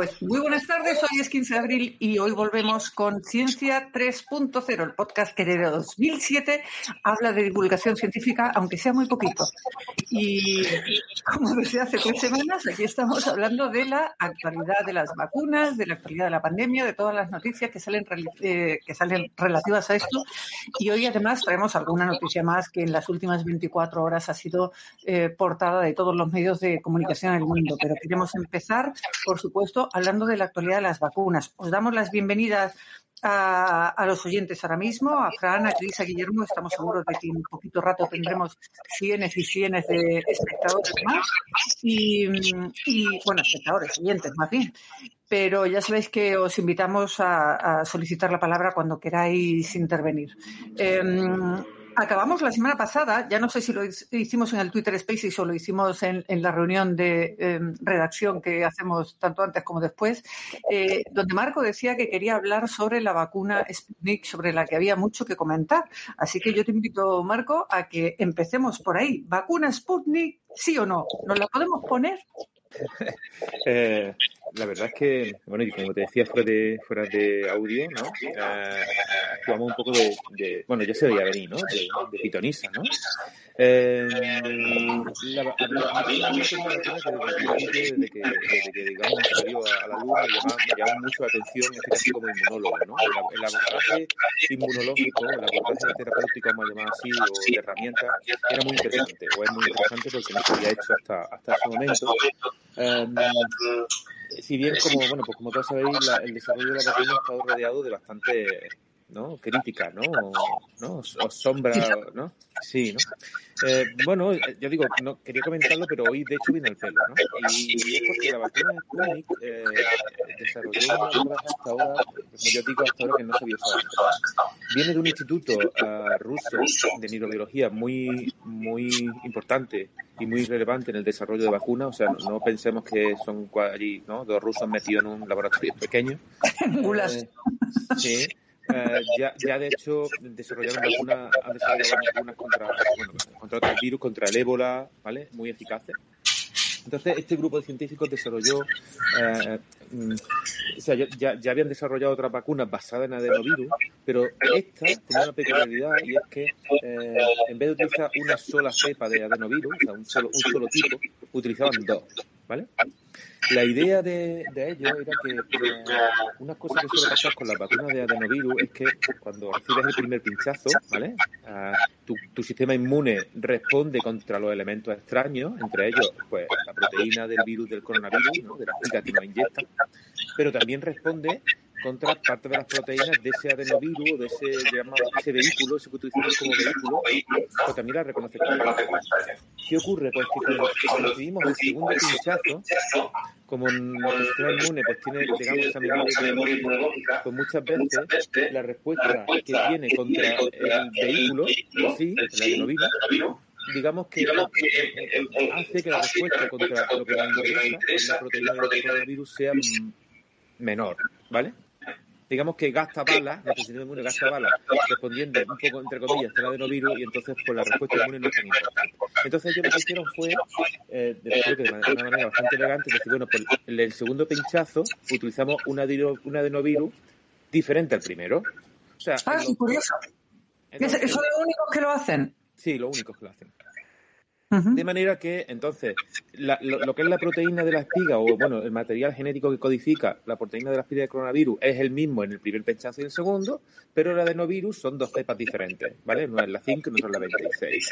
Pues muy buenas tardes, hoy es 15 de abril y hoy volvemos con Ciencia 3.0, el podcast que desde 2007 habla de divulgación científica, aunque sea muy poquito. Y como desde hace tres semanas, aquí estamos hablando de la actualidad de las vacunas, de la actualidad de la pandemia, de todas las noticias que salen, eh, que salen relativas a esto. Y hoy además traemos alguna noticia más que en las últimas 24 horas ha sido eh, portada de todos los medios de comunicación en el mundo. Pero queremos empezar, por supuesto, hablando de la actualidad de las vacunas. Os damos las bienvenidas a, los oyentes ahora mismo, a Fran, a Cris, a Guillermo. Estamos seguros de que en un poquito rato tendremos cienes y cienes de espectadores más. Y, bueno, espectadores, oyentes más bien. Pero ya sabéis que os invitamos a, solicitar la palabra cuando queráis intervenir. Em, acabamos la semana pasada, ya no sé si lo hicimos en el Twitter Spaces o lo hicimos en, la reunión de em, redacción que hacemos tanto antes como después, eh, donde Marco decía que quería hablar sobre la vacuna Sputnik, sobre la que había mucho que comentar. Así que yo te invito, Marco, a que empecemos por ahí. ¿Vacuna Sputnik, sí o no? ¿Nos la podemos poner? eh, la verdad es que, bueno, y como te decía fuera de, fuera de audio, ¿no? Eh, actuamos un poco de, bueno, ya se veía venir, ¿no? De, de pitonisa, ¿no? Eh, la, la, desde que, desde que digamos salió a, la luz me llamaba, mucho la atención este caso como inmunólogo, ¿no? El, abordaje inmunológico, el abordaje terapéutico, vamos a así, o de herramienta, era muy interesante, o es muy interesante porque no se había hecho hasta, hasta ese momento. Um, si bien como bueno pues como todos sabéis la, el desarrollo de la vacuna ha estado rodeado de bastante ¿no? crítica no no o sombra no sí no eh, bueno yo digo no quería comentarlo pero hoy de hecho viene el pelo no y, es porque la vacuna de Sputnik eh, desarrolló una hasta ahora como yo digo hasta ahora que no se había usado viene de un instituto uh, ruso de neurobiología muy muy importante y muy relevante en el desarrollo de vacunas. O sea, no, pensemos que son allí ¿no? dos rusos metidos en un laboratorio pequeño. eh, sí. Eh, ya, ya, de hecho desarrollaron vacunas, han desarrollado vacunas contra, bueno, contra otros virus, contra el ébola, ¿vale? Muy eficaces. Entonces, este grupo de científicos desarrolló, eh, mm, o sea, ya, ya, habían desarrollado otras vacunas basadas en adenovirus, pero esta tenía una peculiaridad y es que eh, en vez de utilizar una sola cepa de adenovirus, o sea, un solo, un solo tipo, utilizaban dos, ¿vale? La idea de, de ello era que eh, una cosa que suele pasar con las vacunas de adenovirus es que cuando recibes el primer pinchazo, ¿vale? Uh, tu, tu, sistema inmune responde contra los elementos extraños, entre ellos, pues, la proteína del virus del coronavirus, ¿no? de la pica que nos inyecta, pero también responde contra parte de las proteínas de ese adenovirus, de ese, digamos, ese vehículo, ese que utilizamos como vehículo, pues también la reconoce como ¿Qué ocurre? Pues que cuando recibimos el segundo pinchazo, como nuestro sistema inmune pues tiene, digamos, esa memoria inmunológica, pues muchas veces la respuesta que tiene contra el vehículo, sí, el adenovirus, digamos que hace que la respuesta contra lo que nos interesa, la proteína del coronavirus, sea menor, ¿vale? Digamos que gasta balas, nuestro sistema inmune gasta balas, respondiendo un poco, entre comillas, al adenovirus, y entonces pues la respuesta inmune no es tan importante. Entonces ellos lo que hicieron fue, eh, de, de una manera bastante elegante, decir, bueno, pues el segundo pinchazo utilizamos un, un adenovirus diferente al primero. O sea, ah, lo, curioso. Entonces, ¿Son los únicos que lo hacen? Sí, los únicos que lo hacen. De manera que, entonces, la, lo, que es la proteína de la espiga, o bueno, el material genético que codifica la proteína de la espiga de coronavirus es el mismo en el primer pinchazo y el segundo, pero el adenovirus son dos cepas diferentes, ¿vale? No es la 5 no es la 26.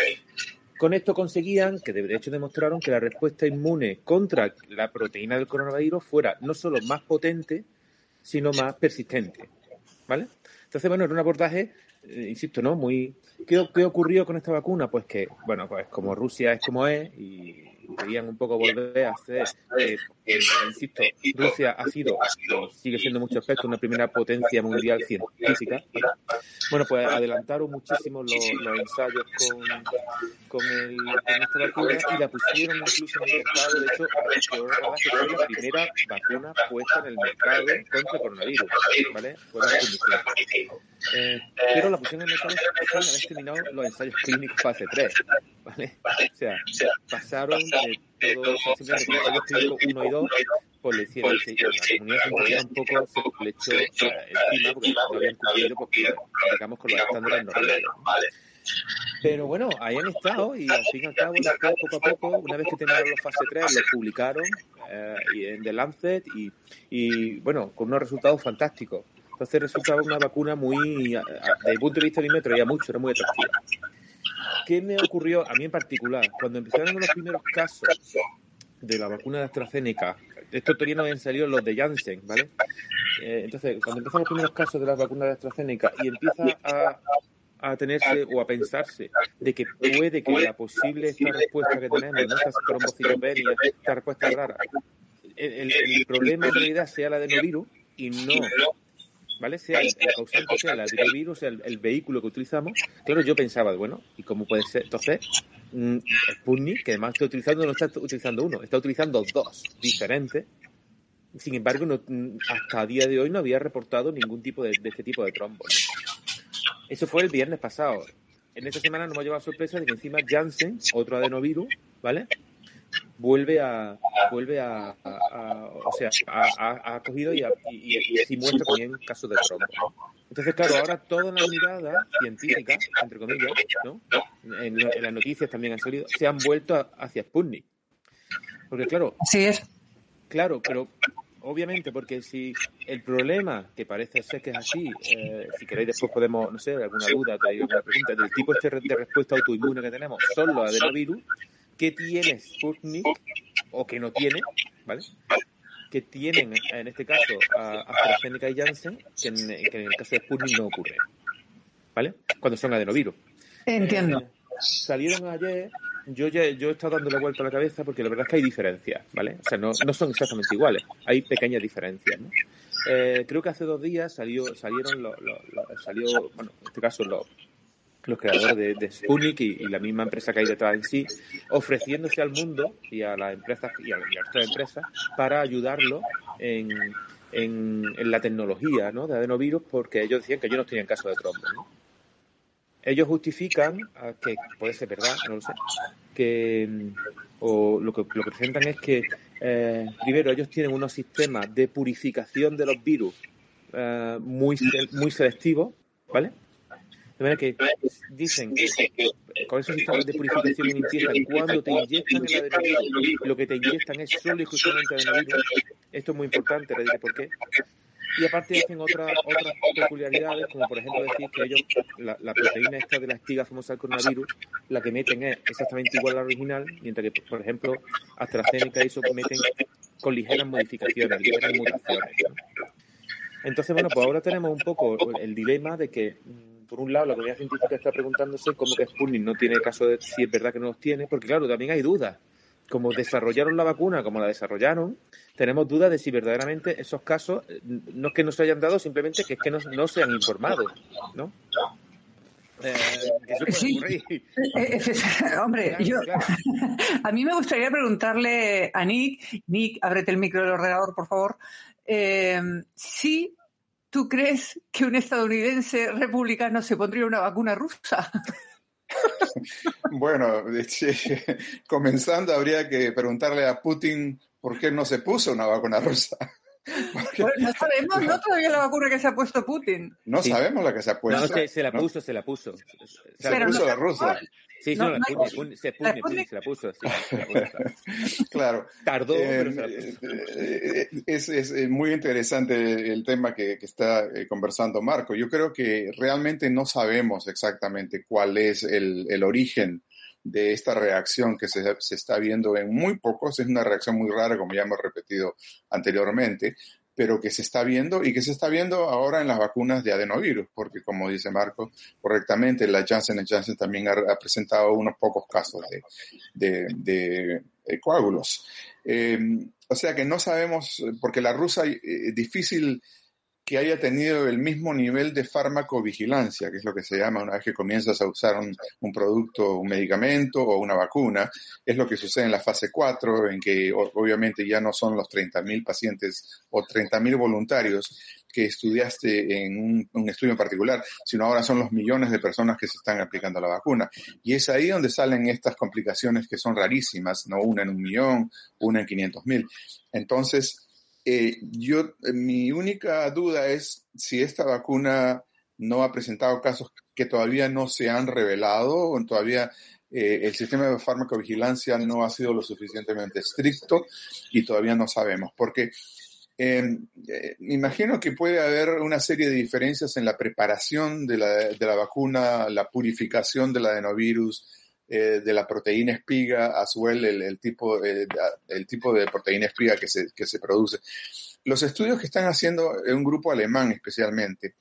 Con esto conseguían, que de hecho demostraron que la respuesta inmune contra la proteína del coronavirus fuera no solo más potente, sino más persistente, ¿vale? Entonces, bueno, era un abordaje, eh, insisto, ¿no? Muy, ¿Qué, ¿Qué ocurrió con esta vacuna? Pues que, bueno, pues como Rusia es como es y querían un poco volver a hacer, eh, eh, insisto, Rusia ha sido, sigue siendo mucho aspecto, una primera potencia mundial científica. Bueno, pues adelantaron muchísimo los, los ensayos con, con, el, con esta vacuna y la pusieron incluso en el mercado. De hecho, fue la primera vacuna puesta en el mercado contra el coronavirus, ¿vale? Fue la eh, pero la pusieron en el mercado sin haber terminado los ensayos clínicos fase 3, ¿vale? O sea, pasaron de todo, simplemente con ensayos clínicos 1 y 2 pues le hicieron, la comunidad científica un poco se le echó encima porque no habían cumplido, digamos, con los estándares normales. Pero bueno, ahí han estado y al fin y al cabo, poco a poco, una vez que terminaron los fase 3, los publicaron eh, en The Lancet y, y, bueno, con unos resultados fantásticos. Entonces resultaba una vacuna muy, desde el punto de vista de mi traía mucho, era muy atractiva. ¿Qué me ocurrió a mí en particular? Cuando empezaron los primeros casos de la vacuna de AstraZeneca, esto todavía no habían salido los de Janssen, ¿vale? Eh, entonces, cuando empiezan los primeros casos de la vacuna de AstraZeneca y empieza a, tenerse o a pensarse de que puede que la posible esta respuesta que tenemos, ¿no? estas trombocitopenias, esta respuesta rara, el, el, problema en realidad sea la adenovirus y no ¿vale? Sea el, causante, sea el adenovirus, el, vehículo que utilizamos. Claro, yo pensaba, bueno, ¿y cómo puede ser? Entonces, mmm, Sputnik, que además está utilizando, no está utilizando uno, está utilizando dos diferentes. Sin embargo, no, hasta a día de hoy no había reportado ningún tipo de, este tipo de trombos. Eso fue el viernes pasado. En esta semana nos hemos llevado sorpresa de que encima Janssen, otro adenovirus, ¿vale? Vuelve a vuelve a, o sea ha, ha cogido y, y, y, muestra también casos de trombo entonces claro ahora toda la mirada científica entre comillas ¿no? en, las noticias también han salido se han vuelto hacia Sputnik. Porque claro sí es. claro pero obviamente porque si el problema que parece ser que es así eh, si queréis después podemos no sé alguna duda alguna pregunta del tipo este de respuesta autoinmune que tenemos son los adenovirus qué tiene Sputnik o que no tiene, ¿vale? Que tienen, en este caso, a AstraZeneca y Janssen, que en, el caso de Sputnik no ocurre, ¿vale? Cuando son adenovirus. Entiendo. Eh, salieron ayer, yo ya yo he estado dándole vuelta a la cabeza porque la verdad es que hay diferencias, ¿vale? O sea, no, no son exactamente iguales, hay pequeñas diferencias, ¿no? Eh, creo que hace dos días salió, salieron, lo, salió, bueno, en este caso, los los creadores de, de y, la misma empresa que hay detrás en sí, ofreciéndose al mundo y a las empresas y a, y empresas para ayudarlo en, en, la tecnología ¿no? de adenovirus porque ellos decían que ellos no tenían caso de trombo. Ellos justifican, que puede ser verdad, no lo sé, que o lo que, lo que presentan es que eh, primero ellos tienen unos sistemas de purificación de los virus eh, muy, muy selectivos, ¿vale? De manera que dicen que con esos sistemas de purificación y limpieza, cuando te inyectan el adenovirus, lo que te inyectan es solo y exclusivamente adenovirus. Esto es muy importante, le diré por qué. Y aparte hacen otras otras peculiaridades, como por ejemplo decir que ellos, la, la, proteína esta de la espiga famosa del coronavirus, la que meten es exactamente igual a la original, mientras que, por ejemplo, AstraZeneca eso meten con ligeras modificaciones, ligeras mutaciones. Entonces, bueno, pues ahora tenemos un poco el dilema de que por un lado, la comunidad científica está preguntándose cómo que Sputnik no tiene caso de si es verdad que no los tiene, porque claro, también hay dudas. Como desarrollaron la vacuna, como la desarrollaron, tenemos dudas de si verdaderamente esos casos eh, no es que no se hayan dado, simplemente que es que no, no se han informado, ¿no? Eh, sí. Eh, hombre, yo, a mí me gustaría preguntarle a Nick, Nick, ábrete el micro del ordenador, por favor, eh, si ¿Tú crees que un estadounidense republicano se pondría una vacuna rusa? bueno, comenzando habría que preguntarle a Putin por qué no se puso una vacuna rusa. No sabemos, ¿no? Todavía la vacuna que se ha puesto Putin. No sabemos la que se ha puesto. No, se, se la puso, se la puso. Se la puso la rusa. Sí, no, la, se, se la puso. claro. Tardó, pero se la puso. Eh, eh, es, es, muy interesante el tema que, que, está eh, conversando Marco. Yo creo que realmente no sabemos exactamente cuál es el, el origen de esta reacción que se, se, está viendo en muy pocos. Es una reacción muy rara, como ya hemos repetido anteriormente, pero que se está viendo y que se está viendo ahora en las vacunas de adenovirus, porque como dice Marco correctamente, la Janssen Janssen también ha, presentado unos pocos casos de, de, de, coágulos. Eh, o sea que no sabemos, porque la rusa es eh, difícil que haya tenido el mismo nivel de farmacovigilancia, que es lo que se llama una vez que comienzas a usar un, producto, un medicamento o una vacuna, es lo que sucede en la fase 4, en que obviamente ya no son los 30.000 pacientes o 30.000 voluntarios que estudiaste en un, un, estudio en particular, sino ahora son los millones de personas que se están aplicando la vacuna. Y es ahí donde salen estas complicaciones que son rarísimas, no una en un millón, una en 500.000. Entonces, eh, yo, mi única duda es si esta vacuna no ha presentado casos que todavía no se han revelado o todavía eh, el sistema de farmacovigilancia no ha sido lo suficientemente estricto y todavía no sabemos. Porque em, eh, me imagino que puede haber una serie de diferencias en la preparación de la, de la vacuna, la purificación del adenovirus, eh, de la proteína espiga, a su vez el, tipo, el tipo de proteína espiga que se, que se produce. Los estudios que están haciendo en un grupo alemán especialmente,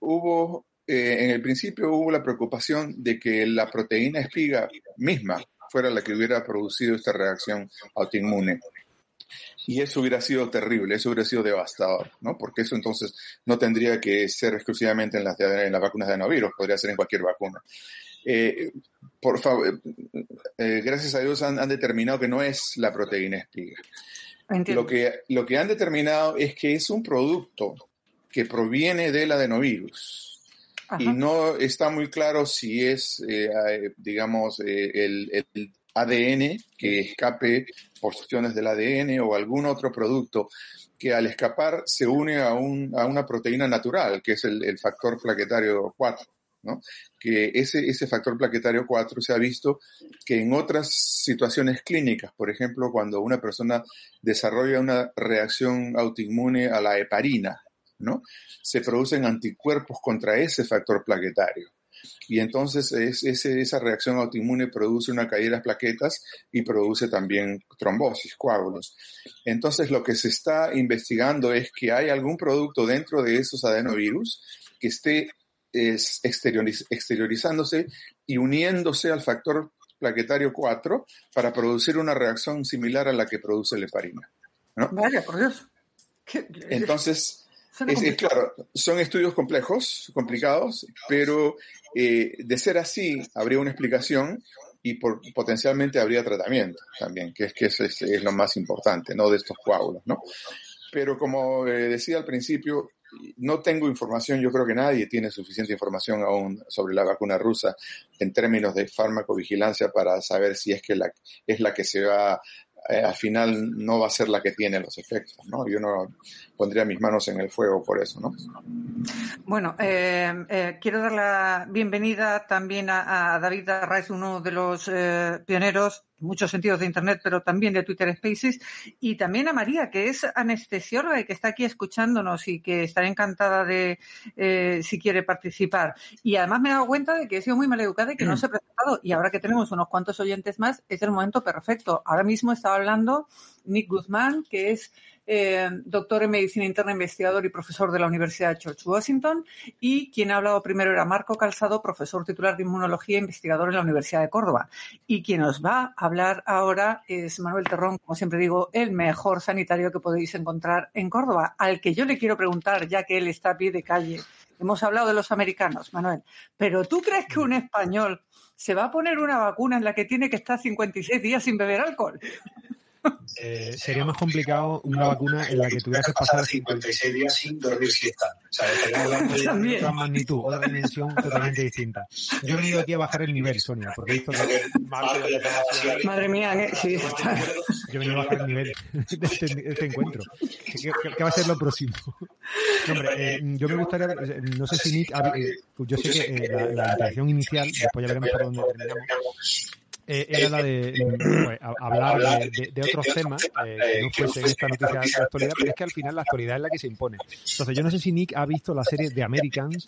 hubo eh, en el principio hubo la preocupación de que la proteína espiga misma fuera la que hubiera producido esta reacción autoinmune. Y eso hubiera sido terrible, eso hubiera sido devastador, ¿no? Porque eso entonces no tendría que ser exclusivamente en las, en las vacunas de adenovirus, podría ser en cualquier vacuna. Eh, por favor, eh, gracias a Dios han, determinado que no es la proteína espiga. Lo que, lo que han determinado es que es un producto que proviene del adenovirus y no está muy claro si es, eh, digamos, eh, el, ADN que escape porciones del ADN o algún otro producto que al escapar se une a, un, a una proteína natural, que es el, factor plaquetario 4. ¿No? Que ese, ese factor plaquetario 4 se ha visto que en otras situaciones clínicas, por ejemplo, cuando una persona desarrolla una reacción autoinmune a la heparina, ¿no? Se producen anticuerpos contra ese factor plaquetario. Y entonces esa reacción autoinmune produce una caída de las plaquetas y produce también trombosis, coágulos. Entonces lo que se está investigando es que hay algún producto dentro de esos adenovirus que esté exteriorizándose y uniéndose al factor plaquetario 4 para producir una reacción similar a la que produce la heparina. Vaya, por Dios. Entonces, es, claro, son estudios complejos, complicados, pero eh, de ser así, habría una explicación y por, potencialmente habría tratamiento también, que es que es, es, lo más importante, ¿no? De estos coágulos, ¿no? Pero como eh, decía al principio, no tengo información, yo creo que nadie tiene suficiente información aún sobre la vacuna rusa en términos de farmacovigilancia para saber si es que la, es la que se va eh, al final no va a ser la que tiene los efectos, ¿no? Yo no pondría mis manos en el fuego por eso, ¿no? Bueno, eh, eh, quiero dar la bienvenida también a, David Arraiz, uno de los pioneros muchos sentidos de Internet, pero también de Twitter Spaces, y también a María, que es anestesióloga y que está aquí escuchándonos y que estará encantada de eh, si quiere participar. Y además me he dado cuenta de que he sido muy mal educada y que no se ha presentado. Y ahora que tenemos unos cuantos oyentes más, es el momento perfecto. Ahora mismo estaba hablando Nick Guzmán, que es eh, doctor en medicina interna, investigador y profesor de la Universidad de George Washington. Y quien ha hablado primero era Marco Calzado, profesor titular de inmunología e investigador en la Universidad de Córdoba. Y quien os va a hablar ahora es Manuel Terrón, como siempre digo, el mejor sanitario que podéis encontrar en Córdoba, al que yo le quiero preguntar, ya que él está a pie de calle. Hemos hablado de los americanos, Manuel, pero ¿tú crees que un español se va a poner una vacuna en la que tiene que estar 56 días sin beber alcohol? Eh, sería más complicado una vacuna en la que tuvieras que pasar 56 días sin dormir siesta. O sea, otra magnitud, otra dimensión totalmente distinta. Yo he venido aquí a bajar el nivel, Sonia, porque he visto que... Madre mía, ¿eh? sí. Yo he venido a bajar el nivel de este, este encuentro. ¿Qué, va a ser lo próximo? Hombre, eh, yo me gustaría, no sé si Nick, yo sé que la, la interacción inicial, después ya veremos por dónde terminamos, eh, era la de pues, hablar de, de, otros temas eh, que no fuese esta noticia de actualidad, pero es que al final la actualidad es la que se impone. Entonces, yo no sé si Nick ha visto la serie de Americans,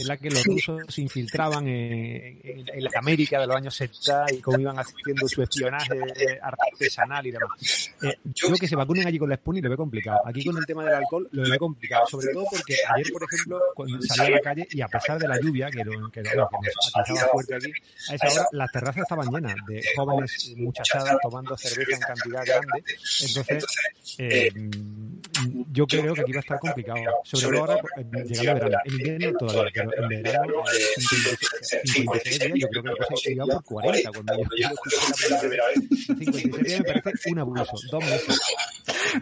en la que los rusos se infiltraban en, en, la América de los años 70 y cómo iban haciendo su espionaje artesanal y demás. Eh, yo que se vacunen allí con la Sputnik lo veo complicado. Aquí con el tema del alcohol lo veo complicado, sobre todo porque ayer, por ejemplo, cuando salí a la calle y a pesar de la lluvia, que, que, que nos fuerte aquí, a esa hora las terrazas estaban llenas de jóvenes muchachadas tomando cerveza en cantidad grande. Entonces, eh, yo creo que aquí va a estar complicado. Sobre todo ahora, eh, llegando verano. En invierno todavía, pero en verano, 56 días, yo creo que la cosa llegado por 40. Cuando yo, escuché la primera vez, 56 días me parece un abuso. Dos meses.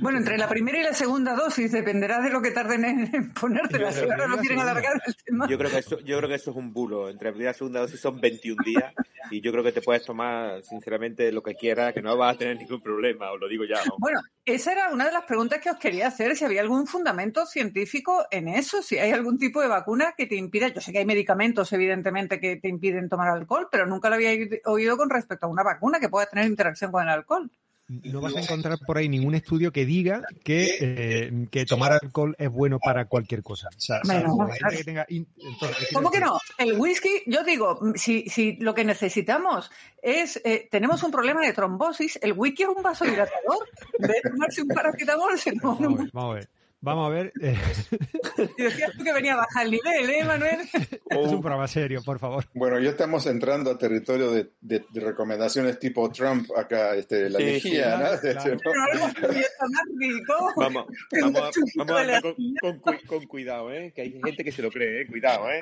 Bueno, entre la primera y la segunda dosis dependerá de lo que tarden en ponértela. Si ahora no quieren alargar el tema. Yo creo que eso, yo creo que eso es un bulo. Entre la primera y la segunda dosis son 21 días y yo creo que te puedes tomar, sinceramente, lo que quieras, que no vas a tener ningún problema, os lo digo ya. ¿no? Bueno, esa era una de las preguntas que os quería hacer, si había algún fundamento científico en eso, si hay algún tipo de vacuna que te impida, yo sé que hay medicamentos, evidentemente, que te impiden tomar alcohol, pero nunca lo había oído con respecto a una vacuna que pueda tener interacción con el alcohol. No vas a encontrar por ahí ningún estudio que diga que, eh, que tomar alcohol es bueno para cualquier cosa. O sea, Bueno, salvo gente claro. que tenga in- entonces, es ¿Cómo que no? El whisky, yo digo, si, si lo que necesitamos es, eh, tenemos un problema de trombosis, el whisky es un vasodilatador. En vez de tomarse un paracetamol, se toma un... vamos a ver. Vamos a ver. eh, decías tú que venía a bajar el nivel, ¿eh, Manuel? esto es un programa serio, por favor. Bueno, ya estamos entrando a territorio de, de- de recomendaciones tipo Trump acá, este, la Sí, lejía, sí, ¿no? claro, ¿no? Pero algo más rico. Vamos, vamos, a- vamos a andar con, con cu- con cuidado, ¿eh? Que hay gente que se lo cree, ¿eh? Cuidado, ¿eh?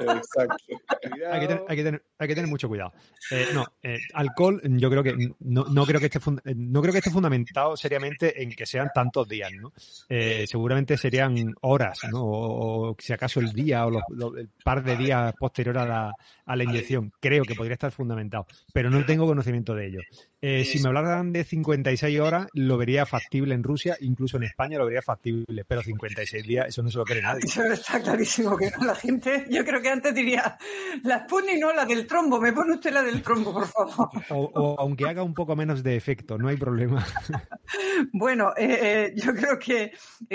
Exacto. Cuidado. Hay que, tener, hay, que tener, hay que tener mucho cuidado. Eh, no, eh, alcohol, yo creo que no, no creo que esté eh, no creo que esté fundamentado seriamente en que sean tantos días, ¿no? Eh, seguramente serían horas, ¿no? O, si acaso el día o los- el par de días posterior a la, a la inyección. Creo que podría estar fundamentado, pero no tengo conocimiento de ello. Eh, si me hablaran de 56 horas, lo vería factible en Rusia, incluso en España lo vería factible, pero 56 días, eso no se lo cree nadie. Eso está clarísimo que no. La gente, yo creo que antes diría, la Sputnik no, la del trombo. Me pone usted la del trombo, por favor. O, o aunque haga un poco menos de efecto, no hay problema. Bueno, eh, eh, yo creo que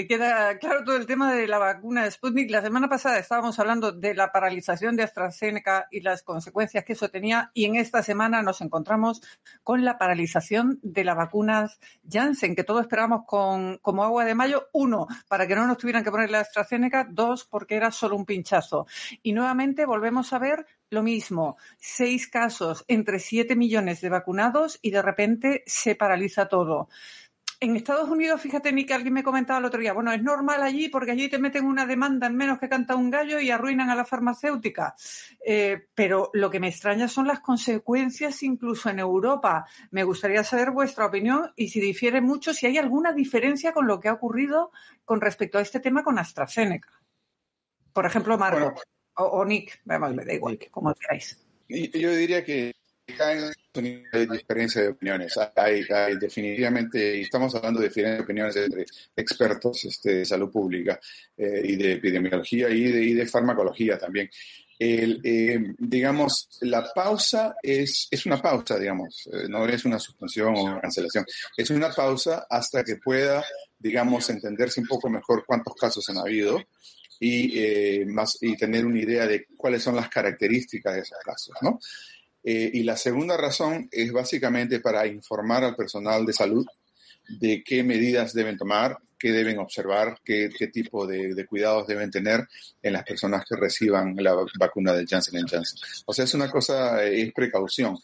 queda claro todo el tema de la vacuna de Sputnik. La semana pasada estábamos hablando de la paralización de AstraZeneca y las consecuencias que eso tenía y en esta semana nos encontramos con la paralización de las vacunas Janssen, que todos esperábamos con, como agua de mayo. Uno, para que no nos tuvieran que poner la AstraZeneca. Dos, porque era solo un pinchazo. Y nuevamente volvemos a ver lo mismo. Seis casos entre siete millones de vacunados y de repente se paraliza todo. En Estados Unidos, fíjate, ni que alguien me comentaba el otro día, bueno, es normal allí porque allí te meten una demanda en menos que canta un gallo y arruinan a la farmacéutica. Eh, pero lo que me extraña son las consecuencias incluso en Europa. Me gustaría saber vuestra opinión y si difiere mucho, si hay alguna diferencia con lo que ha ocurrido con respecto a este tema con AstraZeneca. Por ejemplo, Bueno. o, o Nick, me da igual, como queráis. Yo diría que hay diferencia de opiniones. Hay, definitivamente, y estamos hablando de diferentes opiniones entre expertos este, de salud pública eh, y de epidemiología y de, de farmacología también. Eh, digamos, la pausa es, es una pausa, digamos, eh, no es una suspensión o una cancelación, es una pausa hasta que pueda, digamos, entenderse un poco mejor cuántos casos han habido y tener una idea de cuáles son las características de esos casos, ¿no? Eh, y la segunda razón es básicamente para informar al personal de salud de qué medidas deben tomar, qué deben observar, qué, qué tipo de, de, cuidados deben tener en las personas que reciban la vacuna de Janssen Janssen. O sea, es una cosa, eh, es precaución.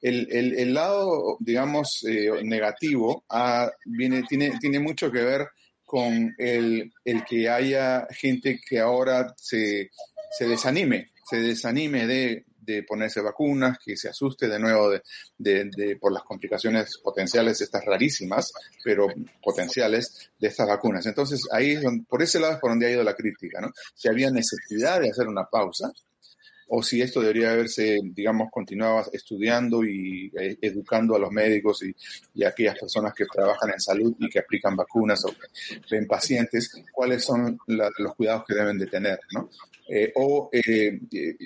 El, el, lado, digamos, eh, negativo ah, viene, tiene, tiene mucho que ver con el, el que haya gente que ahora se, se desanime, se desanime de, de ponerse vacunas, que se asuste de nuevo de, de, por las complicaciones potenciales, estas rarísimas, pero potenciales de estas vacunas. Entonces, ahí es donde, por ese lado es por donde ha ido la crítica, ¿no? Si había necesidad de hacer una pausa, o si esto debería haberse, digamos, continuado estudiando y eh, educando a los médicos y, a aquellas personas que trabajan en salud y que aplican vacunas o ven pacientes, cuáles son los cuidados que deben de tener, ¿no? Eh, o, eh,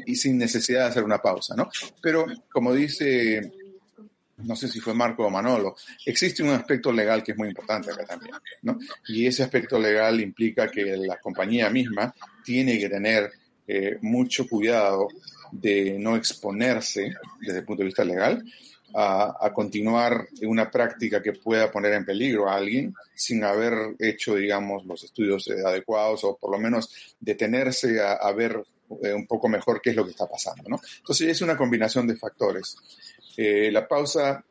y sin necesidad de hacer una pausa, ¿no? Pero, como dice, no sé si fue Marco o Manolo, existe un aspecto legal que es muy importante acá también, ¿no? Y ese aspecto legal implica que la compañía misma tiene que tener eh, mucho cuidado de no exponerse desde el punto de vista legal a, a, continuar una práctica que pueda poner en peligro a alguien sin haber hecho, digamos, los estudios eh, adecuados o por lo menos detenerse a, ver eh, un poco mejor qué es lo que está pasando, ¿no? Entonces es una combinación de factores. Eh, la pausa,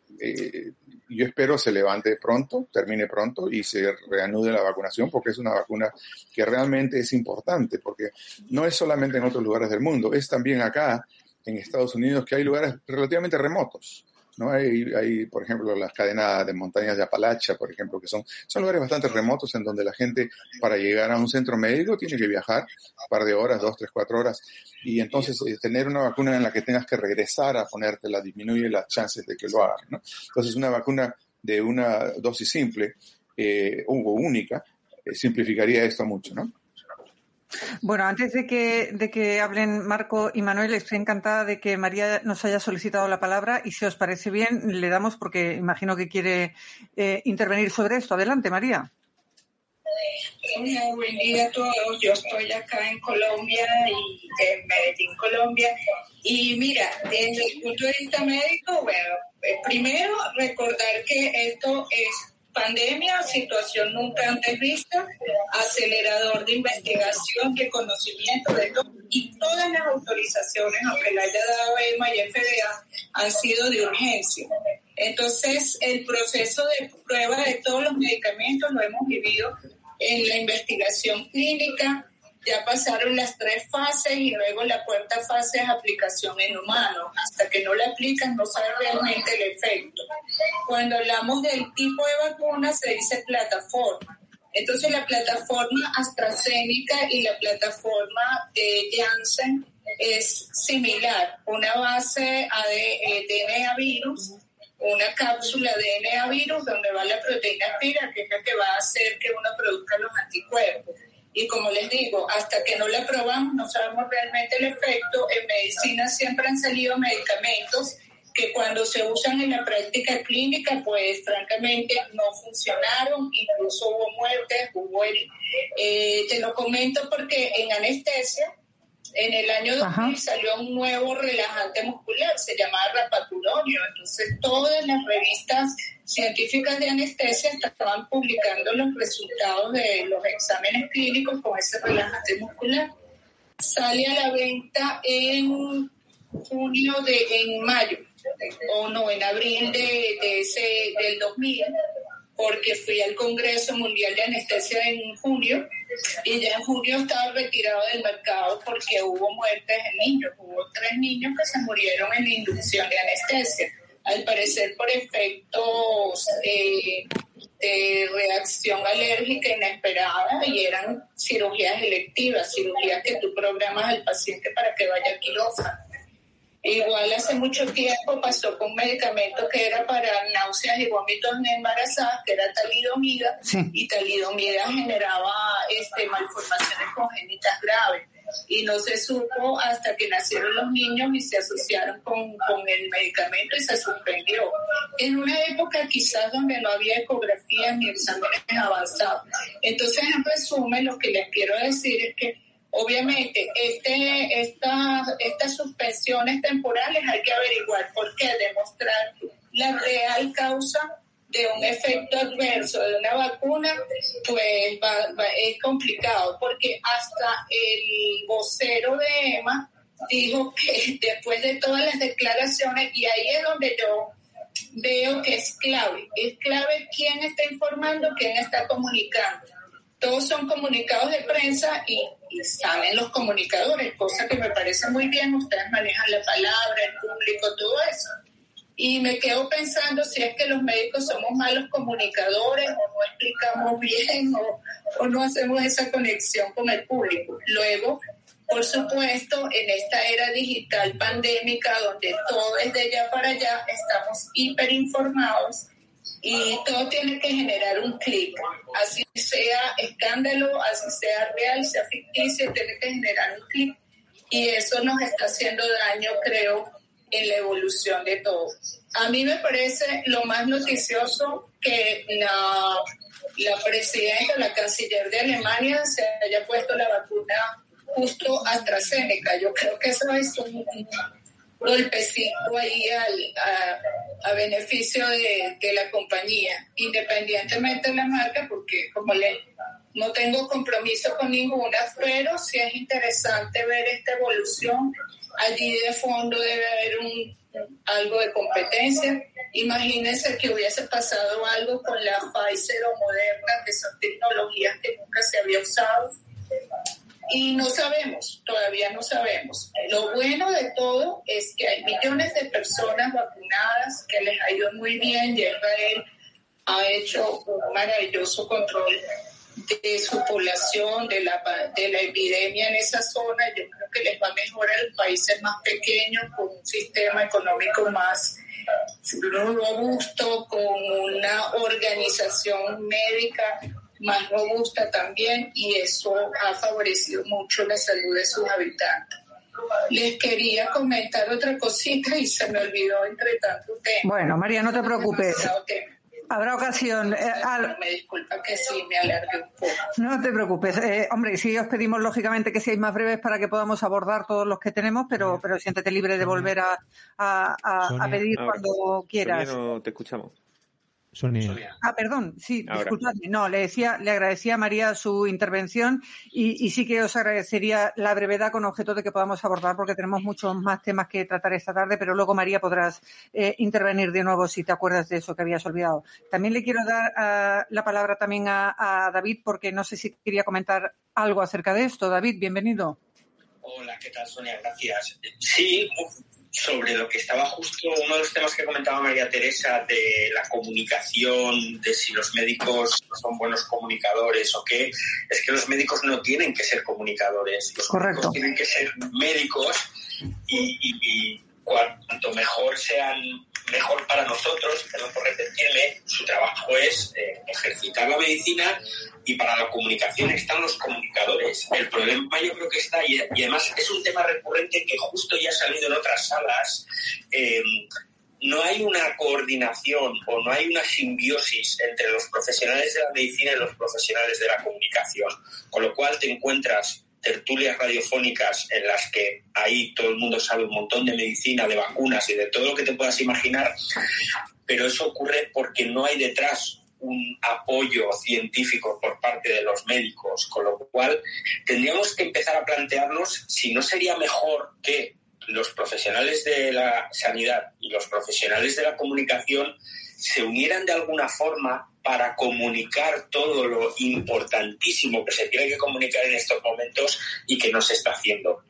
yo espero se levante pronto, termine pronto y se reanude la vacunación porque es una vacuna que realmente es importante, porque no es solamente en otros lugares del mundo, es también acá, en Estados Unidos, que hay lugares relativamente remotos, ¿no? Hay, hay, por ejemplo, las cadenas de montañas de Apalacha, por ejemplo, que son, son lugares bastante remotos en donde la gente para llegar a un centro médico tiene que viajar un par de horas, dos, tres, cuatro horas. Y entonces eh, tener una vacuna en la que tengas que regresar a ponértela disminuye las chances de que lo hagan, ¿no? Entonces una vacuna de una dosis simple eh, o única eh, simplificaría esto mucho, ¿no? Bueno, antes de que, de que hablen Marco y Manuel, estoy encantada de que María nos haya solicitado la palabra y si os parece bien, le damos porque imagino que quiere eh, intervenir sobre esto. Adelante, María. Buen día a todos. Yo estoy acá en Colombia y en Medellín, Colombia. Y mira, desde el punto de vista médico, bueno, eh, primero recordar que esto es pandemia, situación nunca antes vista, acelerador de investigación, de conocimiento, de todo, y todas las autorizaciones, aunque la haya dado EMA y FDA, han sido de urgencia. Entonces, el proceso de prueba de todos los medicamentos lo hemos vivido en la investigación clínica, ya pasaron las tres fases y luego la cuarta fase es aplicación en humanos. Hasta que no la aplican no sabe realmente el efecto. Cuando hablamos del tipo de vacuna se dice plataforma. Entonces la plataforma AstraZeneca y la plataforma de Janssen es similar, una base de DNA virus, una cápsula de DNA virus donde va la proteína pira, que es la que va a hacer que uno produzca los anticuerpos. Y como les digo, hasta que no la probamos no sabemos realmente el efecto. En medicina siempre han salido medicamentos que cuando se usan en la práctica clínica, pues francamente no funcionaron, incluso hubo muertes, hubo el, eh, te lo comento porque en anestesia, en el año 2000 salió un nuevo relajante muscular, se llamaba rapaturonio, entonces todas las revistas científicas de anestesia estaban publicando los resultados de los exámenes clínicos con ese relajante muscular. Sale a la venta en junio de, en mayo, o no, en abril de, de ese, del 2000, porque fui al Congreso Mundial de Anestesia en junio y ya en junio estaba retirado del mercado porque hubo muertes en niños. Hubo tres niños que se murieron en inducción de anestesia al parecer por efectos eh, de reacción alérgica inesperada y eran cirugías electivas, cirugías que tú programas al paciente para que vaya quirófano. Igual hace mucho tiempo pasó con un medicamento que era para náuseas y vómitos en embarazadas, que era talidomida, y talidomida generaba este, malformaciones congénitas graves y no se supo hasta que nacieron los niños y se asociaron con, con, el medicamento y se suspendió. En una época quizás donde no había ecografías ni exámenes avanzados. Entonces, en resumen, lo que les quiero decir es que obviamente este, esta, estas suspensiones temporales hay que averiguar por qué, demostrar la real causa de un efecto adverso de una vacuna, pues es complicado, porque hasta el vocero de EMA dijo que después de todas las declaraciones, y ahí es donde yo veo que es clave, es clave quién está informando, quién está comunicando. Todos son comunicados de prensa y saben los comunicadores, cosa que me parece muy bien, ustedes manejan la palabra, el público, todo eso y me quedo pensando si es que los médicos somos malos comunicadores o no explicamos bien o, o no hacemos esa conexión con el público. Luego, por supuesto, en esta era digital pandémica donde todo es de allá para allá, estamos hiperinformados y todo tiene que generar un clic. Así sea escándalo, así sea real, sea ficticio, tiene que generar un clic. Y eso nos está haciendo daño, creo, en la evolución de todo. A mí me parece lo más noticioso que la, la presidenta, la canciller de Alemania, se haya puesto la vacuna justo AstraZeneca. Yo creo que eso es un, golpecito ahí al, a, beneficio de, de, la compañía, independientemente de la marca, porque como le no tengo compromiso con ninguna, pero sí es interesante ver esta evolución allí de fondo debe haber un, algo de competencia. Imagínense que hubiese pasado algo con la Pfizer o Moderna, que son tecnologías que nunca se había usado. Y no sabemos, todavía no sabemos. Lo bueno de todo es que hay millones de personas vacunadas que les ha ido muy bien y Israel ha hecho un maravilloso control de su población, de la, de la epidemia en esa zona. Yo creo que les va a mejorar el países más pequeños con un sistema económico más robusto, con una organización médica más robusta también y eso ha favorecido mucho la salud de sus habitantes. Les quería comentar otra cosita y se me olvidó entre tanto temas. Bueno, María, no te preocupes. Habrá ocasión. Eh, me disculpa que sí, me alargue un poco. No te preocupes. Eh, hombre, sí os pedimos lógicamente que seáis más breves para que podamos abordar todos los que tenemos, pero, pero siéntete libre de volver a, a, pedir cuando quieras. no te escuchamos. Ah, perdón, sí, disculpadme. No, le decía, le agradecía a María su intervención y, sí que os agradecería la brevedad con objeto de que podamos abordar porque tenemos muchos más temas que tratar esta tarde, pero luego María podrás eh, intervenir de nuevo si te acuerdas de eso que habías olvidado. También le quiero dar ah, la palabra también a, David porque no sé si quería comentar algo acerca de esto. David, bienvenido. Hola, ¿qué tal, Sonia? Gracias. Sí, sobre lo que estaba justo uno de los temas que comentaba María Teresa de la comunicación, de si los médicos son buenos comunicadores o qué, es que los médicos no tienen que ser comunicadores, los médicos tienen que ser médicos y, cuanto mejor sean, mejor para nosotros, perdón por repetirme, su trabajo es eh, ejercitar la medicina y para la comunicación están los comunicadores. El problema yo creo que está, y, además es un tema recurrente que justo ya ha salido en otras salas, eh, no hay una coordinación o no hay una simbiosis entre los profesionales de la medicina y los profesionales de la comunicación, con lo cual te encuentras tertulias radiofónicas en las que ahí todo el mundo sabe un montón de medicina, de vacunas y de todo lo que te puedas imaginar, pero eso ocurre porque no hay detrás un apoyo científico por parte de los médicos, con lo cual tendríamos que empezar a plantearnos si no sería mejor que los profesionales de la sanidad y los profesionales de la comunicación se unieran de alguna forma para comunicar todo lo importantísimo que se tiene que comunicar en estos momentos y que no se está haciendo.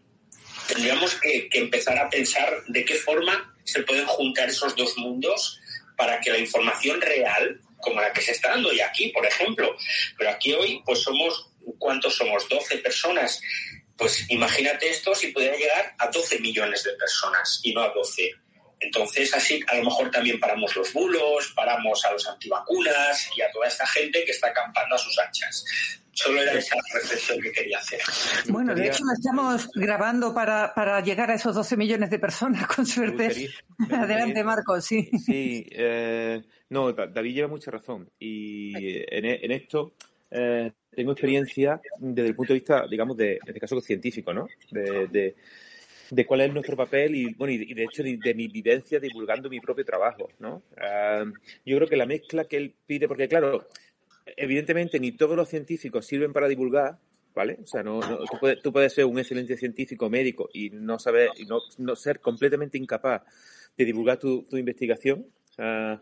Tendríamos que, empezar a pensar de qué forma se pueden juntar esos dos mundos para que la información real como la que se está dando y aquí, por ejemplo. Pero aquí hoy, pues somos, ¿cuántos somos? 12 personas. Pues imagínate esto si pudiera llegar a 12 millones de personas y no a 12. Entonces, así a lo mejor también paramos los bulos, paramos a los antivacunas y a toda esta gente que está acampando a sus anchas. Solo era esa reflexión que quería hacer. Bueno, de hecho, estamos grabando para, para llegar a esos 12 millones de personas, con suerte. Adelante, Marcos, sí. Sí, eh, no, David lleva mucha razón. Y en, en esto eh, tengo experiencia desde el punto de vista, digamos, de, en este caso, científico, ¿no? De, de, cuál es nuestro papel y, bueno, y de hecho, de, mi vivencia divulgando mi propio trabajo, ¿no? Ah, yo creo que la mezcla que él pide, porque claro, evidentemente ni todos los científicos sirven para divulgar, ¿vale? O sea, no, tú, puedes, ser un excelente científico médico y no saber, y no, ser completamente incapaz de divulgar tu, tu investigación. Sea,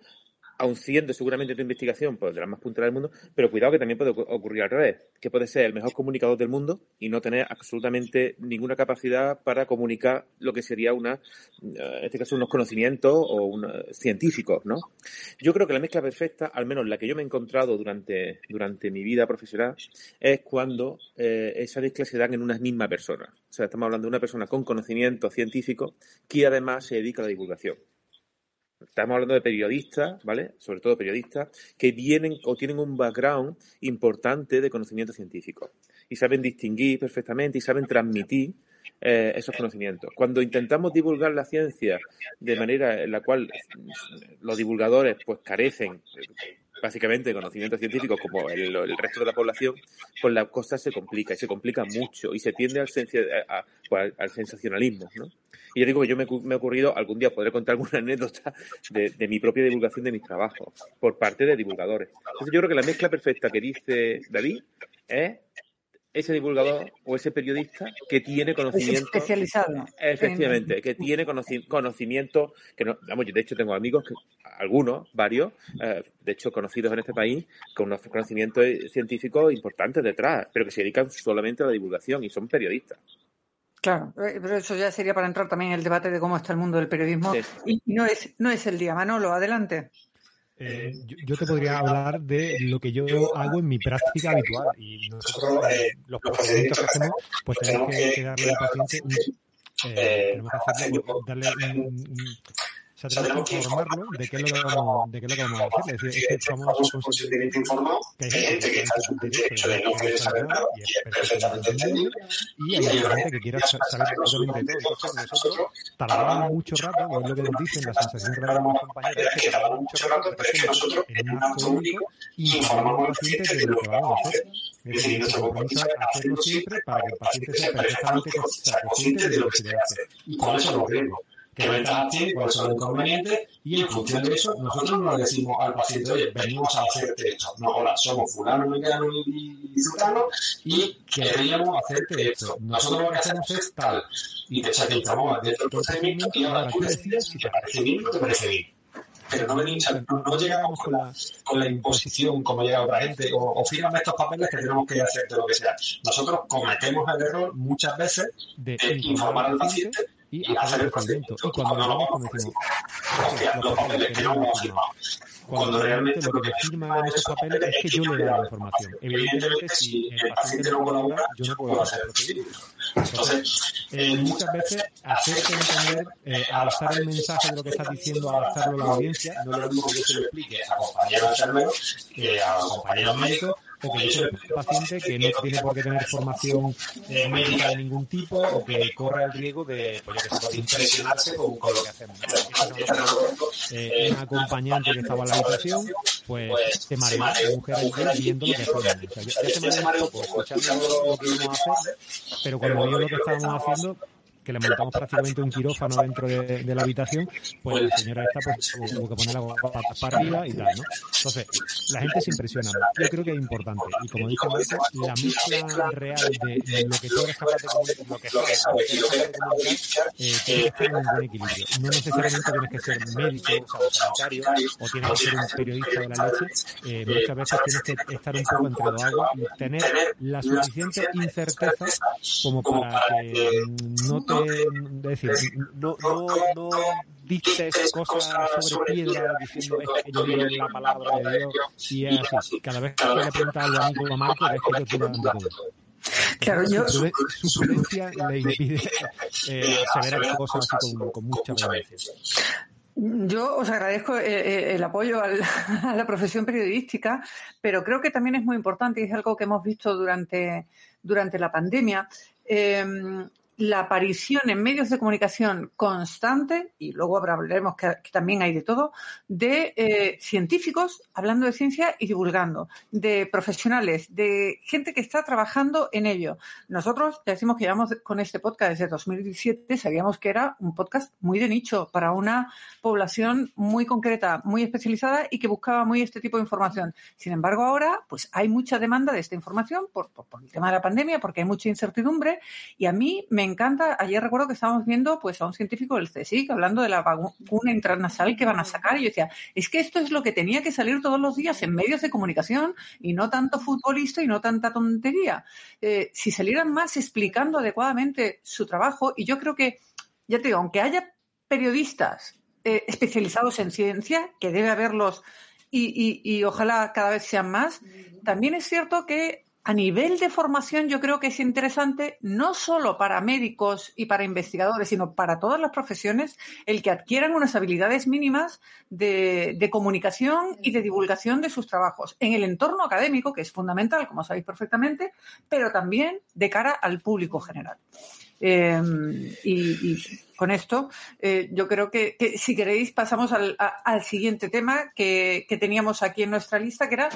aun siendo seguramente tu investigación pues, de las más puntuales del mundo, pero cuidado que también puede ocurrir al revés, que puede ser el mejor comunicador del mundo y no tener absolutamente ninguna capacidad para comunicar lo que sería una, en este caso, unos conocimientos o un, científicos, ¿no? Yo creo que la mezcla perfecta, al menos la que yo me he encontrado durante, durante mi vida profesional, es cuando eh, esa mezcla se dan en una misma persona. O sea, estamos hablando de una persona con conocimiento científico que además se dedica a la divulgación. Estamos hablando de periodistas, ¿vale? Sobre todo periodistas que vienen o tienen un background importante de conocimiento científico y saben distinguir perfectamente y saben transmitir eh, esos conocimientos. Cuando intentamos divulgar la ciencia de manera en la cual los divulgadores pues carecen básicamente de conocimientos científicos como el, resto de la población, pues la cosa se complica y se complica mucho y se tiende al, pues, al sensacionalismo, ¿no? Y yo digo que yo me, me ha ocurrido, algún día podré contar alguna anécdota de, mi propia divulgación de mis trabajos por parte de divulgadores. Entonces yo creo que la mezcla perfecta que dice David es ese divulgador o ese periodista que tiene conocimiento especializado. Efectivamente, que tiene conocimiento, que no, vamos, yo de hecho tengo amigos, que, algunos, varios, eh, de hecho conocidos en este país, con unos conocimientos científicos importantes detrás, pero que se dedican solamente a la divulgación y son periodistas. Claro, eh, pero eso ya sería para entrar también en el debate de cómo está el mundo del periodismo. Y no es, no es el día. Manolo, adelante. Eh, yo, te podría hablar de lo que yo hago en mi práctica habitual y nosotros eh, los procedimientos que hacemos pues tenemos que, darle al paciente eh, tenemos que hacerle, darle un, sea, tenemos que informarlo de qué es lo que vamos, de qué es lo que vamos a hacer. Es decir, es que somos conscientemente informados, que hay gente que está en su derecho de no querer saber nada y es perfectamente entendible, y hay gente que quiera saber absolutamente todo. Nosotros tardamos mucho rato, o es lo que nos dicen, la sensación que los compañeros es que tardamos mucho rato, pero es que nosotros, en un acto único, informamos al paciente de lo que vamos a hacer. Es decir, nuestro compromiso es hacerlo siempre para que el paciente sea perfectamente consciente de lo que se debe hacer. Y con eso lo riesgos qué ventajas tiene, cuáles son los inconvenientes, y en función de eso, nosotros no le decimos al paciente, oye, venimos a hacerte esto. No, hola, somos fulano, mecano y fulano, y queríamos hacerte esto. Nosotros lo que hacemos es tal, y te, o te informamos de todo el procedimiento, y ahora tú decides si te parece bien o te parece bien pero no, venimos, no, llegamos con la, con la imposición como llega otra gente, o, o fírame estos papeles que tenemos que hacer de lo que sea. Nosotros cometemos el error muchas veces de informar al paciente y, hacer el procedimiento. Y cuando lo vamos, decimos, hostia, los papeles que no. Cuando realmente lo que firma en esos papeles es que yo le doy la información. Evidentemente, si el paciente no colabora, yo no puedo hacer el procedimiento. Entonces, eh, muchas veces hacerte entender, eh, adaptar el mensaje de lo que estás diciendo, adaptarlo a la audiencia, no es lo mismo que yo se lo explique a compañeros enfermeros que a compañeros médicos o que yo soy paciente que no tiene por qué tener formación eh, médica de ningún tipo o que corre el riesgo de, pues, que impresionarse con, lo que hacemos. Eh, un acompañante que estaba en la habitación, pues se mareó la mujer viendo lo que hacemos. O sea, se un poco escuchando lo que íbamos a hacer, pero cuando vio lo que estábamos haciendo, que le montamos prácticamente un quirófano dentro de, la habitación, pues la señora esta pues tuvo que poner la patas para arriba y tal, ¿no? Entonces, la gente se impresiona. Yo creo que es importante. Y como dice Marco, la mezcla real de, lo que tú eres capaz de lo que sabes, lo que eres eh, que estar en un buen equilibrio. No necesariamente tienes que ser médico, o sanitario, o tienes que ser un periodista de la leche. Eh, muchas veces tienes que estar un poco entre dos aguas y tener la suficiente incerteza como para que no te es decir, no, no, no dices cosas sobre piedra diciendo es que yo digo la palabra de Dios y es así. Cada vez que le pregunta algo a amigo o a Marco, es que yo dando todo. Claro, yo... Su prudencia le impide eh, saber cosas así con, con mucha prudencia. Yo os agradezco eh, eh, el apoyo a la profesión periodística, pero creo que también es muy importante y es algo que hemos visto durante, durante la pandemia. Eh, la aparición en medios de comunicación constante, y luego hablaremos que, también hay de todo, de eh, científicos hablando de ciencia y divulgando, de profesionales, de gente que está trabajando en ello. Nosotros ya decimos que llevamos con este podcast desde 2017, sabíamos que era un podcast muy de nicho para una población muy concreta, muy especializada y que buscaba muy este tipo de información. Sin embargo, ahora pues hay mucha demanda de esta información por, por, por el tema de la pandemia, porque hay mucha incertidumbre y a mí me encanta. Ayer recuerdo que estábamos viendo pues a un científico del CSIC hablando de la vacuna intranasal que van a sacar y yo decía, es que esto es lo que tenía que salir todos los días en medios de comunicación y no tanto futbolista y no tanta tontería. Eh, si salieran más explicando adecuadamente su trabajo y yo creo que, ya te digo, aunque haya periodistas eh, especializados en ciencia, que debe haberlos y, ojalá cada vez sean más, también es cierto que a nivel de formación yo creo que es interesante no solo para médicos y para investigadores, sino para todas las profesiones, el que adquieran unas habilidades mínimas de, comunicación y de divulgación de sus trabajos en el entorno académico, que es fundamental, como sabéis perfectamente, pero también de cara al público general. Eh, y, con esto, eh, yo creo que, si queréis pasamos al, siguiente tema que teníamos aquí en nuestra lista, que era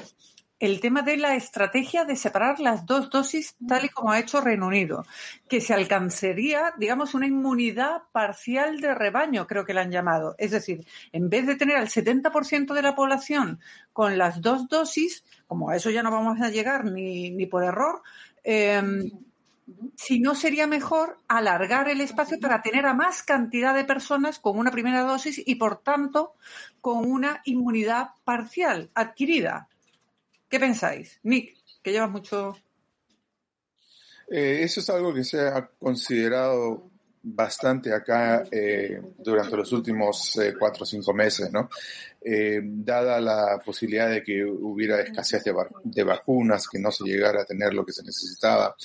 el tema de la estrategia de separar las dos dosis tal y como ha hecho Reino Unido, que se alcanzaría, digamos, una inmunidad parcial de rebaño, creo que la han llamado. Es decir, en vez de tener al 70% de la población con las dos dosis, como a eso ya no vamos a llegar ni, por error, em, si no sería mejor alargar el espacio para tener a más cantidad de personas con una primera dosis y, por tanto, con una inmunidad parcial adquirida. ¿Qué pensáis? Nick, que llevas mucho. Eh, eso es algo que se ha considerado bastante acá eh, durante los últimos eh, cuatro o cinco meses, ¿no? Dada la posibilidad de que hubiera escasez de, vacunas, que no se llegara a tener lo que se necesitaba,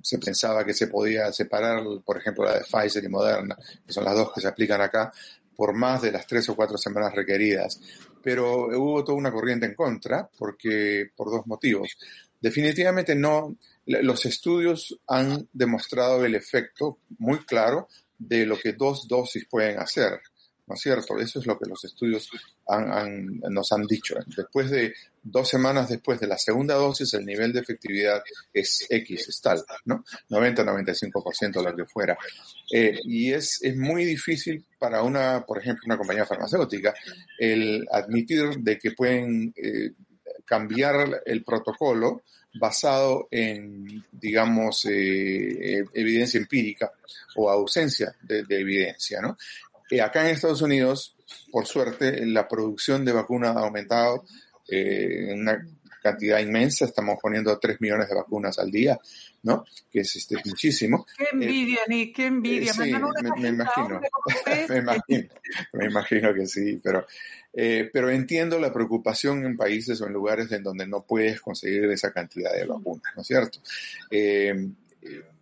se pensaba que se podía separar, por ejemplo, la de Pfizer y Moderna, que son las dos que se aplican acá, por más de las tres o cuatro semanas requeridas. Pero hubo toda una corriente en contra, porque por dos motivos. Definitivamente no, los estudios han demostrado el efecto muy claro de lo que dos dosis pueden hacer, ¿no es cierto? Eso es lo que los estudios nos han dicho. Después de dos semanas después de la segunda dosis, el nivel de efectividad es X, es tal, ¿no? 90-95% lo que fuera. Eh, y es, es muy difícil para una, por ejemplo, una compañía farmacéutica, el admitir de que pueden eh, cambiar el protocolo basado en, digamos, eh, evidencia empírica o ausencia de, evidencia, ¿no? Eh, acá en Estados Unidos, por suerte, la producción de vacunas ha aumentado en una cantidad inmensa, estamos poniendo 3 millones de vacunas al día, ¿no? Que es este, muchísimo. Qué envidia, ni qué envidia. sí, me, imagino, me imagino, me imagino que sí, pero eh, pero entiendo la preocupación en países o en lugares en donde no puedes conseguir esa cantidad de vacunas, ¿no es cierto? Eh,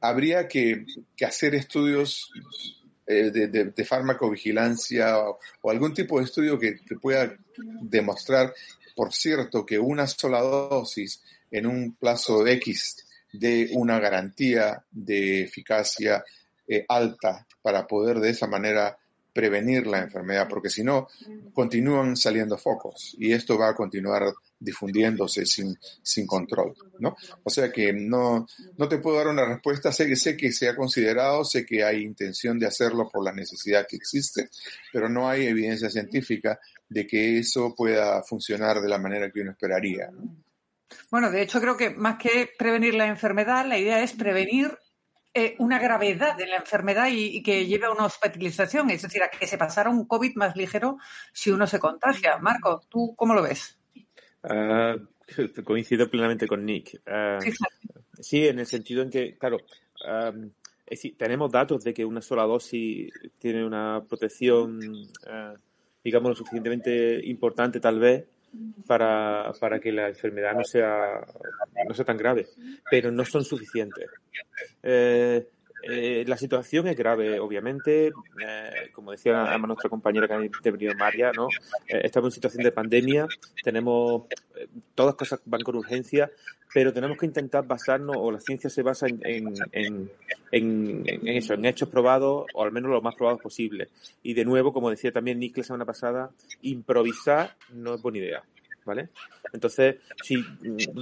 habría que, hacer estudios eh, de, de, farmacovigilancia o, algún tipo de estudio que, pueda demostrar, por cierto, que una sola dosis en un plazo X de una garantía de eficacia alta para poder de esa manera prevenir la enfermedad, porque si no, continúan saliendo focos y esto va a continuar difundiéndose sin, sin control, ¿no? O sea que no, no te puedo dar una respuesta, sé que, sé que se ha considerado, sé que hay intención de hacerlo por la necesidad que existe, pero no hay evidencia científica de que eso pueda funcionar de la manera que uno esperaría. Bueno, de hecho creo que más que prevenir la enfermedad, la idea es prevenir eh, una gravedad de la enfermedad y, que lleve a una hospitalización, es decir, a que se pasara un COVID más ligero si uno se contagia. Marco, ¿tú cómo lo ves? Ah, coincido plenamente con Nick. Ah, sí, en el sentido en que, claro, tenemos datos de que una sola dosis tiene una protección, ah, digamos, lo suficientemente importante tal vez para, para que la enfermedad no sea, no sea tan grave, pero no son suficientes. Eh, eh, la situación es grave, obviamente. Eh, como decía nuestra compañera que ha intervenido, María, ¿no? estamos en situación de pandemia, tenemos todas cosas van con urgencia, pero tenemos que intentar basarnos, o la ciencia se basa en, en, en, en, eso, en hechos probados, o al menos lo más probados posible. Y de nuevo, como decía también Nick la semana pasada, improvisar no es buena idea. ¿Vale? Entonces, sí,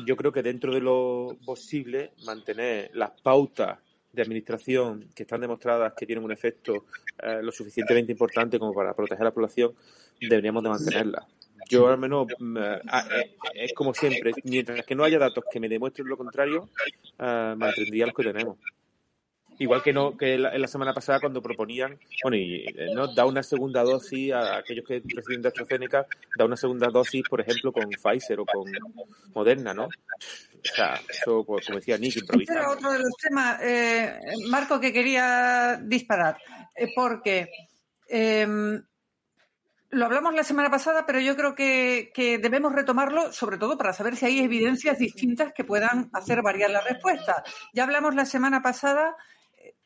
yo creo que dentro de lo posible, mantener las pautas de administración que están demostradas que tienen un efecto eh, lo suficientemente importante como para proteger a la población, deberíamos de mantenerlas. Yo al menos, mm, eh, eh, es como siempre, mientras que no haya datos que me demuestren lo contrario, mantendría los que tenemos. Igual que no que la, la semana pasada cuando proponían, bueno, y eh, no da una segunda dosis a aquellos que reciben de AstraZeneca, da una segunda dosis, por ejemplo, con Pfizer o con Moderna, ¿no? O sea, eso, como decía Nick, improvisar. Este era otro de los temas, eh, Marco, que quería disparar, eh, porque em, lo hablamos la semana pasada, pero yo creo que, que, debemos retomarlo, sobre todo para saber si hay evidencias distintas que puedan hacer variar la respuesta. Ya hablamos la semana pasada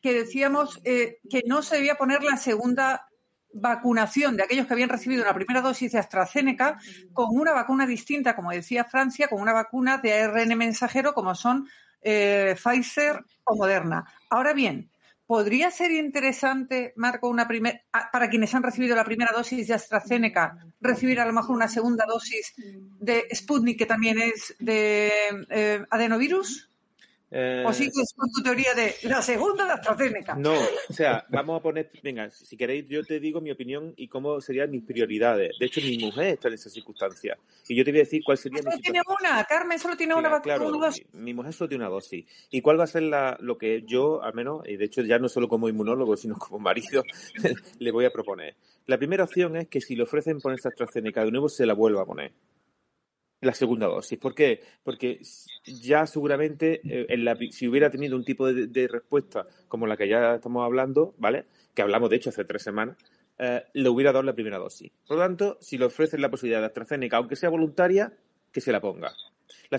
que decíamos eh, que no se debía poner la segunda vacunación de aquellos que habían recibido una primera dosis de AstraZeneca con una vacuna distinta, como decía Francia, con una vacuna de ARN mensajero como son eh, Pfizer o Moderna. Ahora bien, ¿podría ser interesante, Marco, una ah, para quienes han recibido la primera dosis de AstraZeneca, recibir a lo mejor una segunda dosis de Sputnik, que también es de eh, adenovirus? Eh, ¿O sigues con tu teoría de la segunda de AstraZeneca? No, o sea, vamos a poner, venga, si queréis yo te digo mi opinión y cómo serían mis prioridades. De hecho, mi mujer está en esa circunstancia. Y yo te voy a decir cuál sería mi Solo tiene una, Carmen solo tiene una vacuna. claro, una dosis. mi, mi mujer solo tiene una dosis. ¿Y cuál va a ser la, lo que yo, al menos, y de hecho ya no solo como inmunólogo, sino como marido, le voy a proponer? La primera opción es que si le ofrecen ponerse AstraZeneca de nuevo, se la vuelva a poner. La segunda dosis. ¿Por qué? Porque ya seguramente eh, si hubiera tenido un tipo de, de respuesta como la que ya estamos hablando, ¿vale? Que hablamos de hecho hace tres semanas, eh, le hubiera dado la primera dosis. Por lo tanto, si le ofrecen la posibilidad de AstraZeneca, aunque sea voluntaria, que se la ponga.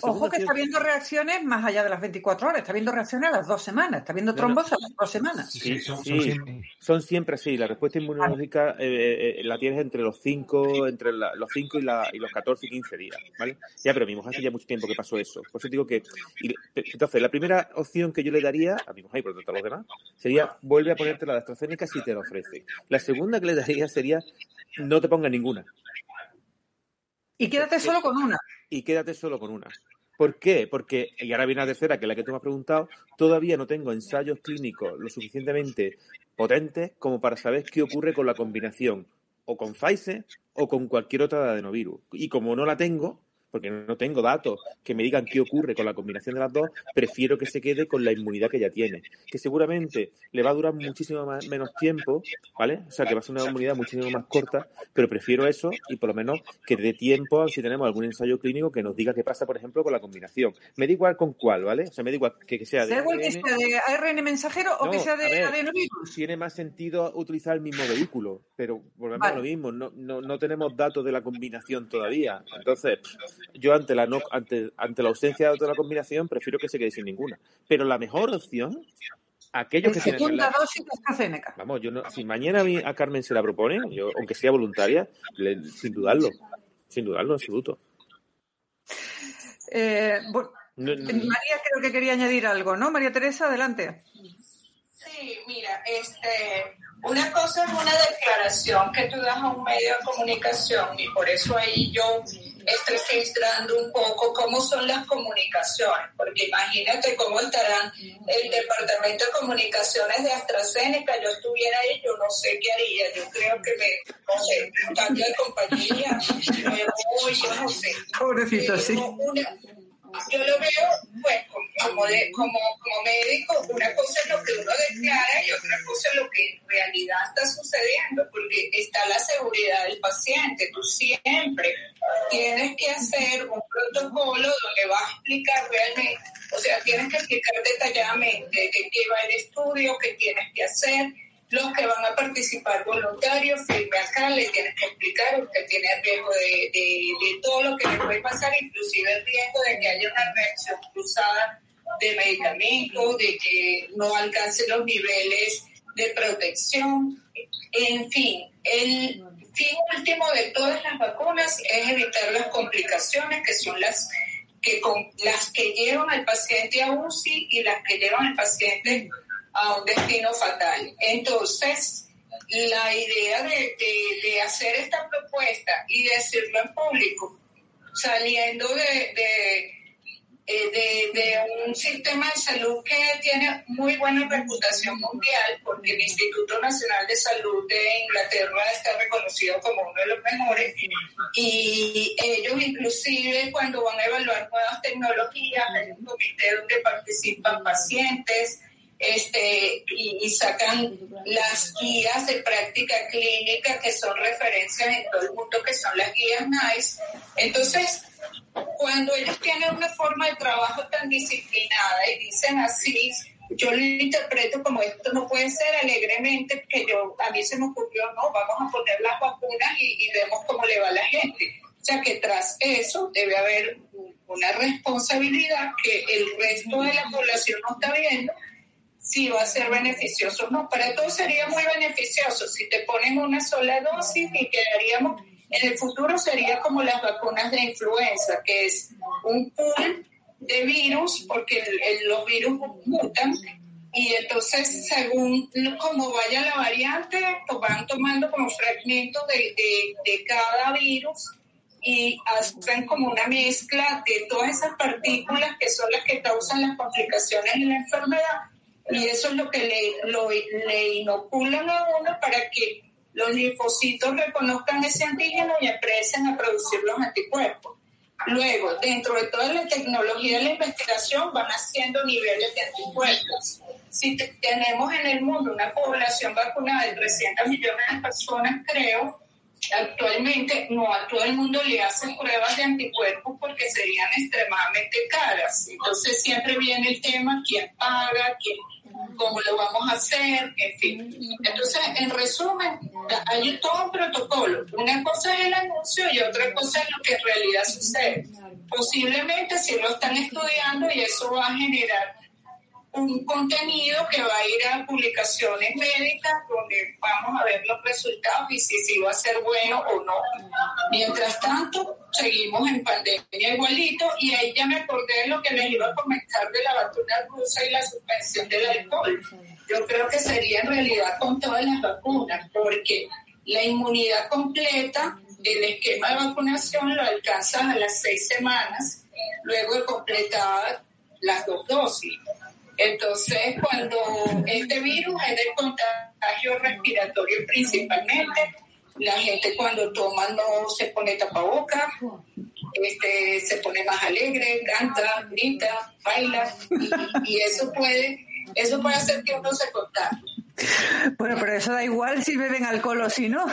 Ojo que está viendo reacciones más allá de las 24 horas, está viendo reacciones a las dos semanas, está viendo trombos a las dos semanas. Sí, son, sí. son siempre- Son siempre así. La respuesta inmunológica eh, eh, la tienes entre los 5 entre la- los 5 y, la- y los 14 y 15 días, ¿vale? Ya, pero mi mujer hace ya mucho tiempo que pasó eso. Por eso digo que... y- entonces, la primera opción que yo le daría a mi mujer y por lo tanto a los demás sería vuelve a ponerte la de AstraZeneca si te la ofrece. La segunda que le daría sería no te ponga ninguna Y quédate solo con una. Y quédate solo con una. ¿Por qué? Porque, y ahora viene la tercera, que es la que tú me has preguntado, todavía no tengo ensayos clínicos lo suficientemente potentes como para saber qué ocurre con la combinación o con Pfizer o con cualquier otra adenovirus. Y como no la tengo, porque no tengo datos que me digan qué ocurre con la combinación de las dos, prefiero que se quede con la inmunidad que ya tiene, que seguramente le va a durar muchísimo más- menos tiempo, ¿vale? O sea, que va a ser una inmunidad muchísimo más corta, pero prefiero eso y por lo menos que dé tiempo si tenemos algún ensayo clínico que nos diga qué pasa, por ejemplo, con la combinación. Me da igual con cuál, ¿vale? O sea, me da igual que, que sea de igual que sea de ARN mensajero o No, que sea a de ver, adenovirus. tiene más sentido utilizar el mismo vehículo, pero volvemos a Vale. lo mismo, no, no, no tenemos datos de la combinación todavía. Entonces, yo ante la no, ante, ante la ausencia de la combinación, prefiero que se quede sin ninguna. Pero la mejor opción, aquellos que En tienen segunda la- dosis de AstraZeneca. Vamos, yo no, si mañana a, mí- a Carmen se la propone, yo, aunque sea voluntaria, le- sin dudarlo, sin dudarlo en absoluto. Eh, bueno, No- no- María creo que quería añadir algo, ¿no? María Teresa, adelante. Sí, mira, este, una cosa es una declaración que tú das a un medio de comunicación y por eso ahí yo estoy filtrando un poco cómo son las comunicaciones, porque imagínate cómo estarán el departamento de comunicaciones de AstraZeneca, yo estuviera ahí, yo no sé qué haría, yo creo que me, no sé, cambio de compañía, me voy, yo no sé. Pobrecito, sí. Una- yo lo veo pues como, de- como, como médico, una cosa es lo que uno declara y otra cosa es lo que en realidad está sucediendo, porque está la seguridad del paciente. Tú siempre tienes que hacer un protocolo donde vas a explicar realmente, o sea, tienes que explicar detalladamente de qué va el estudio, qué tienes que hacer, los que van a participar voluntarios, firme acá, le tienes que explicar, usted tiene riesgo de, de, todo lo que le puede pasar, inclusive el riesgo de que haya una reacción cruzada de medicamentos, de que no alcance los niveles de protección. En fin, el fin último de todas las vacunas es evitar las complicaciones que son las que con las que llevan al paciente a UCI y las que llevan al paciente a un destino fatal. Entonces, la idea de, de- de hacer esta propuesta y decirlo en público, saliendo de, eh, de- de un sistema de salud que tiene muy buena reputación mundial, porque el Instituto Nacional de Salud de Inglaterra está reconocido como uno de los mejores, y ellos inclusive cuando van a evaluar nuevas tecnologías, hay un comité donde participan pacientes, este, y, y sacan las guías de práctica clínica que son referencias en todo el mundo, que son las guías NICE. Entonces, cuando ellos tienen una forma de trabajo tan disciplinada y dicen así, yo lo interpreto como esto no puede ser alegremente, que yo a mí se me ocurrió, no, vamos a poner las vacunas y, y vemos cómo le va a la gente. O sea que tras eso debe haber una responsabilidad que el resto de la población no está viendo si va a ser beneficioso no. Para todos sería muy beneficioso si te ponen una sola dosis y quedaríamos, en el futuro sería como las vacunas de influenza, que es un pool de virus, porque el- el- los virus mutan, y entonces según como vaya la variante, pues van tomando como fragmentos de, de, de cada virus y hacen como una mezcla de todas esas partículas que son las que causan las complicaciones en la enfermedad y eso es lo que le, inoculan a uno para que los linfocitos reconozcan ese antígeno y empiecen a producir los anticuerpos. Luego, dentro de toda la tecnología de la investigación, van haciendo niveles de anticuerpos. Si tenemos en el mundo una población vacunada de 300 millones de personas, creo, actualmente no a todo el mundo le hacen pruebas de anticuerpos porque serían extremadamente caras. Entonces siempre viene el tema, quién paga, quién cómo lo vamos a hacer, en fin. Entonces, en resumen, hay todo un protocolo. Una cosa es el anuncio y otra cosa es lo que en realidad sucede. Posiblemente si lo están estudiando y eso va a generar un contenido que va a ir a publicaciones médicas donde vamos a ver los resultados y si, si va a ser bueno o no. Mientras tanto, seguimos en pandemia igualito y ahí ya me acordé de lo que les iba a comentar de la vacuna rusa y la suspensión del alcohol. Yo creo que sería en realidad con todas las vacunas, porque la inmunidad completa, el esquema de vacunación lo alcanzas a las seis semanas, luego de completar las dos dosis. Entonces, cuando este virus es de contagio respiratorio principalmente, la gente cuando toma no se pone tapaboca, este, se pone más alegre, canta, grita, baila, y, eso puede, eso puede hacer que uno se contagie. Bueno, pero eso da igual si beben alcohol o si no.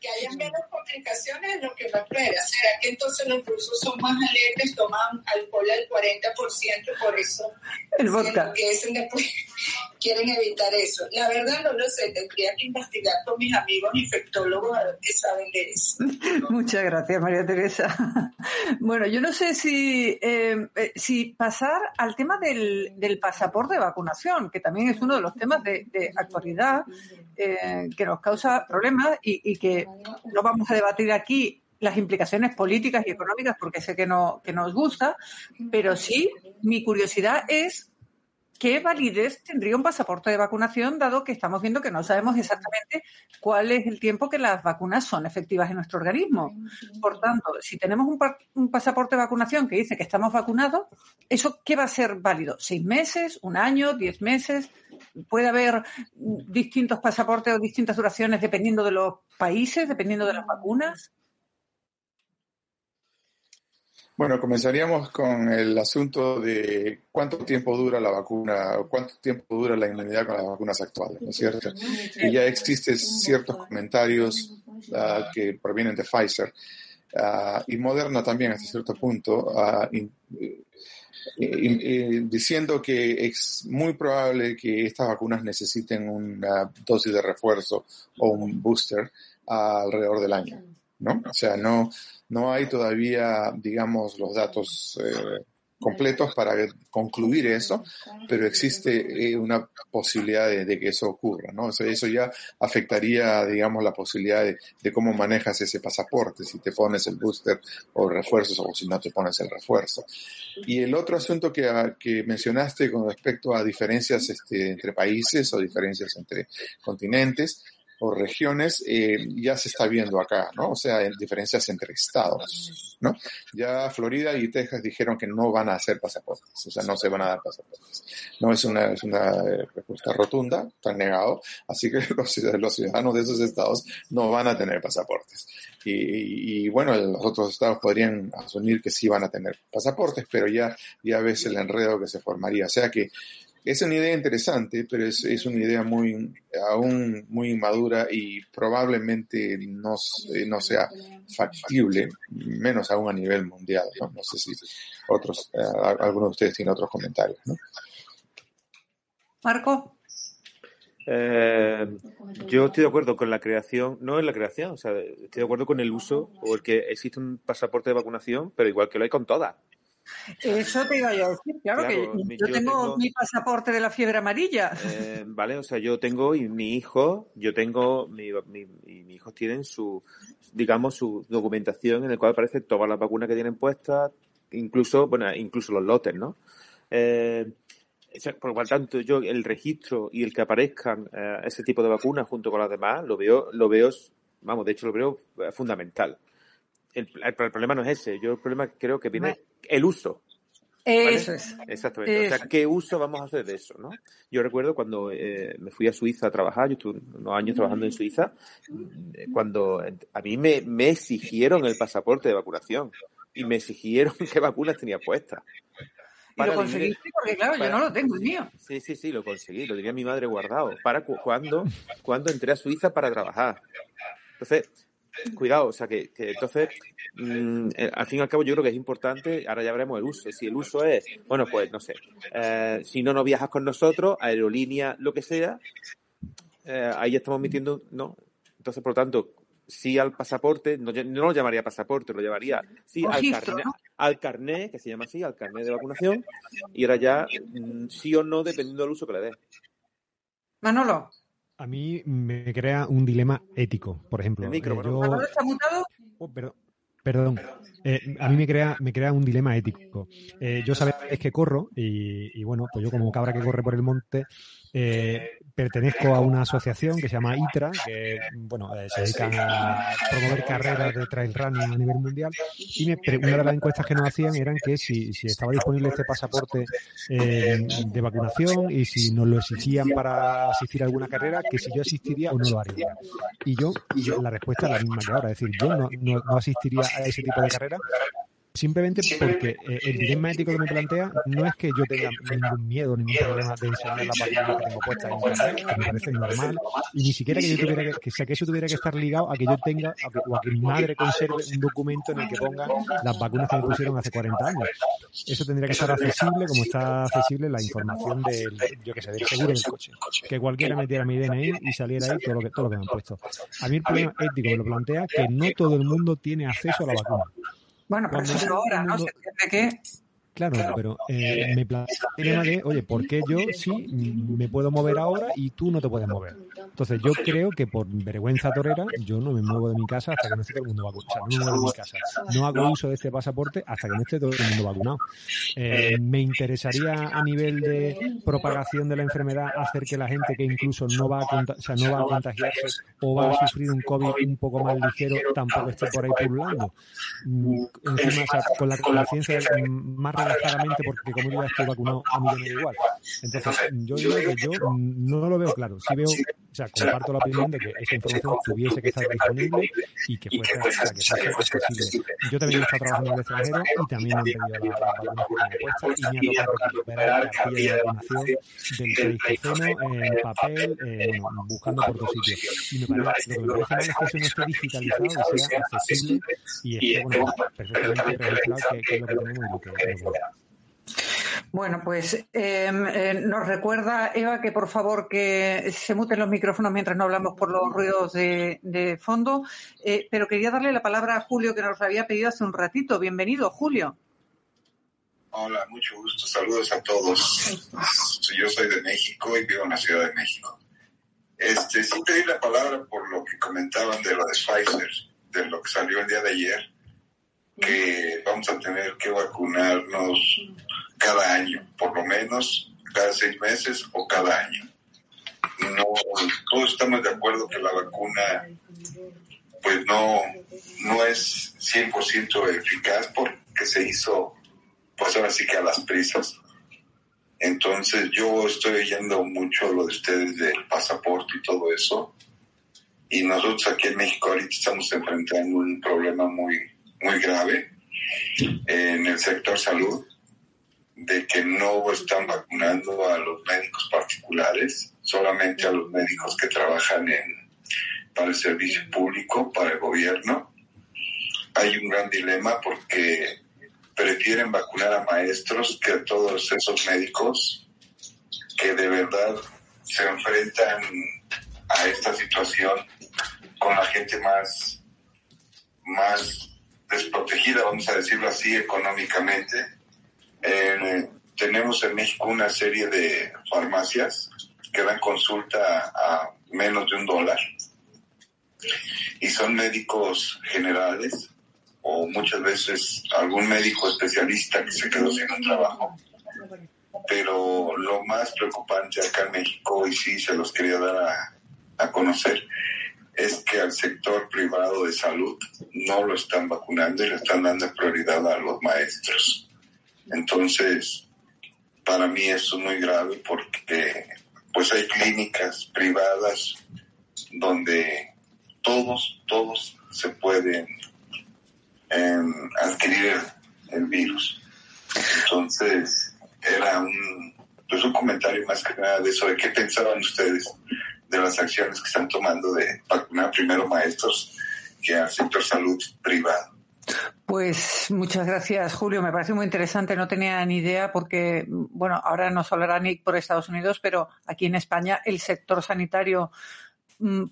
Que haya menos complicaciones es lo que me espera. ¿Será que entonces los rusos son más alegres, toman alcohol al 40% por eso? El vodka. Que después quieren evitar eso. La verdad no lo sé, tendría que investigar con mis amigos infectólogos qué saben de eso. Muchas gracias, María Teresa. Bueno, yo no sé si, eh, eh, si pasar al tema del, del, pasaporte de vacunación, que también es uno de los temas de, de actualidad eh, que nos causa problemas y, que no vamos a debatir aquí las implicaciones políticas y económicas porque sé que no que nos gusta, pero sí mi curiosidad es qué validez tendría un pasaporte de vacunación dado que estamos viendo que no sabemos exactamente cuál es el tiempo que las vacunas son efectivas en nuestro organismo. Por tanto, si tenemos un, un pasaporte de vacunación que dice que estamos vacunados, ¿eso qué va a ser válido? ¿Seis meses? ¿Un año? ¿Diez meses? ¿Puede haber distintos pasaportes o distintas duraciones dependiendo de los países, dependiendo de las vacunas? Bueno, comenzaríamos con el asunto de cuánto tiempo dura la vacuna, cuánto tiempo dura la inmunidad con las vacunas actuales, ¿no es cierto? Y ya existen ciertos comentarios uh, que provienen de Pfizer uh, y Moderna también hasta cierto punto, in, in, diciendo que es muy probable que estas vacunas necesiten una dosis de refuerzo o un booster alrededor del año, ¿no? O sea, no no hay todavía, digamos, los datos eh, completos para concluir eso, pero existe eh, una posibilidad de, de, que eso ocurra, ¿no? O sea, eso ya afectaría, digamos, la posibilidad de, de, cómo manejas ese pasaporte, si te pones el booster o refuerzos o si no te pones el refuerzo. Y el otro asunto que, que mencionaste con respecto a diferencias este, entre países o diferencias entre continentes, o regiones eh, ya se está viendo acá, ¿no? O sea, en diferencias entre estados, ¿no? Ya Florida y Texas dijeron que no van a hacer pasaportes, o sea, no se van a dar pasaportes. No es una, es una eh, respuesta rotunda, están negado, así que los, los, ciudadanos de esos estados no van a tener pasaportes. Y, y, y, bueno, los otros estados podrían asumir que sí van a tener pasaportes, pero ya, ya ves el enredo que se formaría. O sea que es una idea interesante, pero es, es, una idea muy, aún muy inmadura y probablemente no, no sea factible, menos aún a nivel mundial. No, no sé si otros, eh, algunos de ustedes tienen otros comentarios. ¿no? Marco. Eh, yo estoy de acuerdo con la creación, no en la creación, o sea, estoy de acuerdo con el uso o el que existe un pasaporte de vacunación, pero igual que lo hay con todas. Eso te iba yo a decir, claro, claro que yo, yo tengo, tengo, mi pasaporte de la fiebre amarilla. Eh, vale, o sea, yo tengo y mi hijo, yo tengo, mi, mi, mi hijos tienen su, digamos, su documentación en el cual aparece todas las vacunas que tienen puestas, incluso, bueno, incluso los lotes, ¿no? Eh, por lo tanto, yo el registro y el que aparezcan eh, ese tipo de vacunas junto con las demás, lo veo, lo veo, vamos, de hecho lo veo fundamental. el, el problema no es ese. Yo el problema creo que viene el uso. ¿vale? Eso es. Exactamente. O sea. ¿qué uso vamos a hacer de eso? ¿no? Yo recuerdo cuando eh, me fui a Suiza a trabajar, yo estuve unos años trabajando en Suiza, cuando a mí me, me exigieron el pasaporte de vacunación y me exigieron qué vacunas tenía puestas. Y lo Para conseguiste porque, claro, yo no lo tengo, el mío. Sí, sí, sí, lo conseguí, lo tenía mi madre guardado. Para cu- cuando, cuando entré a Suiza para trabajar. Entonces, cuidado, o sea que, que entonces, mm, eh, al fin y al cabo, yo creo que es importante, ahora ya veremos el uso. Si el uso es, bueno, pues no sé, eh, si no, no viajas con nosotros, aerolínea, lo que sea, eh, ahí estamos metiendo, ¿no? Entonces, por lo tanto, sí al pasaporte, no, no lo llamaría pasaporte, lo llamaría, sí, al carnet, al carnet, que se llama así, al carnet de vacunación, y ahora ya mm, sí o no, dependiendo del uso que le des. Manolo, A mí me crea un dilema ético, por ejemplo. El micro, Eh, yo- está mutado. Oh, perdón. Perdón. Eh, a mí me crea, me crea un dilema ético. Eh, yo sabéis que corro y, y, bueno, pues yo como cabra que corre por el monte, eh, pertenezco a una asociación que se llama ITRA, que bueno, eh, se dedican a promover carreras de trail running a nivel mundial. Y me una de las encuestas que nos hacían eran que si, si estaba disponible este pasaporte eh, de vacunación y si nos lo exigían para asistir a alguna carrera, que si yo asistiría o no lo haría. Y yo, yo la respuesta es la misma que ahora, es decir, yo no, no asistiría a ese tipo de carrera simplemente porque eh, el dilema ético que me plantea no es que yo tenga ningún miedo, ningún problema de enseñar la vacuna que tengo puesta en internet, que me parece normal, y ni siquiera que yo tuviera que, que, sea, que eso tuviera que estar ligado a que yo tenga a que- o a que mi madre conserve un documento en el que ponga las vacunas que me pusieron hace 40 años. Eso tendría que estar accesible como está accesible la información del, yo que sé, del seguro del coche. Que cualquiera metiera mi DNI y saliera ahí todo lo que, todo lo que me han puesto. A mí el problema ético me lo plantea que no todo el mundo tiene acceso a la vacuna. Bueno, pero Cuando eso es ahora, ¿no? Se entiende que Claro, pero eh, me plantea el dilema de, oye, ¿por qué yo sí mm, me puedo mover ahora y tú no te puedes mover? Entonces yo creo que por vergüenza torera yo no me muevo de mi casa hasta que no esté todo el mundo vacunado. O sea, no me muevo de mi casa. No hago uso de este pasaporte hasta que no esté todo el mundo vacunado. Eh, me interesaría a nivel de propagación de la enfermedad hacer que la gente que incluso no va a, o sea, no va a contagiarse o va a sufrir un COVID un poco más ligero tampoco esté por ahí pululando. Mm, Encima, o sea, con la conciencia mm, más relajadamente porque como ya estoy vacunado, a mí me da igual. Entonces, yo digo que yo no lo veo claro. Sí veo, o sea, comparto la opinión de que esa información tuviese que estar disponible y que fuese, o sea, que fuese accesible. Yo también he estado trabajando en el extranjero y también han pedido la, vacuna que puesta y me ha tocado recuperar la cartilla de vacunación del Pleistoceno en papel, eh, bueno, buscando por todos sitios. Y me parece, lo que me parece mal es que eso no esté digitalizado y sea accesible y esté, bueno, perfectamente registrado que, que es lo que tenemos y lo que, lo que Bueno, pues eh, eh, nos recuerda Eva que por favor que se muten los micrófonos mientras no hablamos por los ruidos de, de fondo. Eh, pero quería darle la palabra a Julio que nos había pedido hace un ratito. Bienvenido, Julio. Hola, mucho gusto. Saludos a todos. Yo soy de México y vivo en la Ciudad de México. Este, sí pedí la palabra por lo que comentaban de lo de Pfizer, de lo que salió el día de ayer, que vamos a tener que vacunarnos cada año, por lo menos cada seis meses o cada año. No, todos estamos de acuerdo que la vacuna pues no, no es 100% eficaz porque se hizo pues ahora sí que a las prisas. Entonces yo estoy oyendo mucho lo de ustedes del pasaporte y todo eso. Y nosotros aquí en México ahorita estamos enfrentando un problema muy, muy grave en el sector salud, de que no están vacunando a los médicos particulares, solamente a los médicos que trabajan en, para el servicio público, para el gobierno. Hay un gran dilema porque prefieren vacunar a maestros que a todos esos médicos que de verdad se enfrentan a esta situación con la gente más, más desprotegida, vamos a decirlo así, económicamente. Eh, tenemos en México una serie de farmacias que dan consulta a menos de un dólar y son médicos generales o muchas veces algún médico especialista que se quedó sin un trabajo. Pero lo más preocupante acá en México, y sí se los quería dar a, a conocer, es que al sector privado de salud no lo están vacunando y le están dando prioridad a los maestros. Entonces, para mí eso es muy grave porque pues hay clínicas privadas donde todos, todos se pueden em, adquirir el, virus. Entonces, era un, pues un comentario más que nada de eso, de qué pensaban ustedes de las acciones que están tomando de vacunar primero maestros que al sector salud privado. Pues muchas gracias, Julio. Me parece muy interesante. No tenía ni idea porque, bueno, ahora nos hablará Nick por Estados Unidos, pero aquí en España el sector sanitario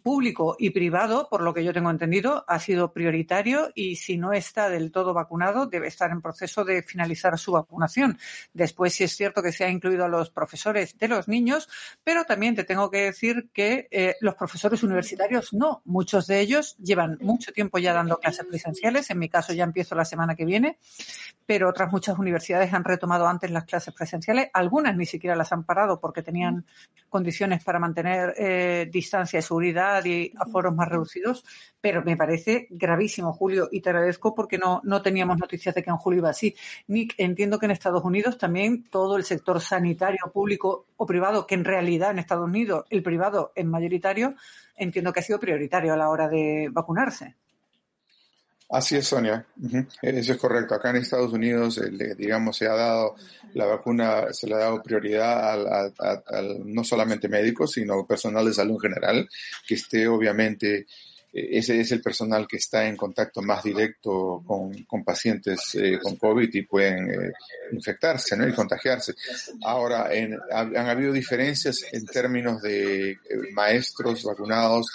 público y privado, por lo que yo tengo entendido, ha sido prioritario y si no está del todo vacunado, debe estar en proceso de finalizar su vacunación. Después, sí es cierto que se ha incluido a los profesores de los niños, pero también te tengo que decir que eh, los profesores universitarios no. Muchos de ellos llevan mucho tiempo ya dando clases presenciales. En mi caso ya empiezo la semana que viene, pero otras muchas universidades han retomado antes las clases presenciales. Algunas ni siquiera las han parado porque tenían condiciones para mantener eh, distancia seguridad y aforos más reducidos, pero me parece gravísimo, Julio, y te agradezco porque no, no teníamos noticias de que en julio iba así. Nick, entiendo que en Estados Unidos también todo el sector sanitario, público o privado, que en realidad en Estados Unidos el privado es mayoritario, entiendo que ha sido prioritario a la hora de vacunarse. Así es, Sonia. Eso es correcto. Acá en Estados Unidos, digamos, se ha dado la vacuna, se le ha dado prioridad a, no solamente médicos, sino personal de salud en general, que esté obviamente eh, ese es el personal que está en contacto más directo con, pacientes eh, con COVID y pueden eh, infectarse ¿no? y contagiarse. Ahora, han habido diferencias en términos de maestros vacunados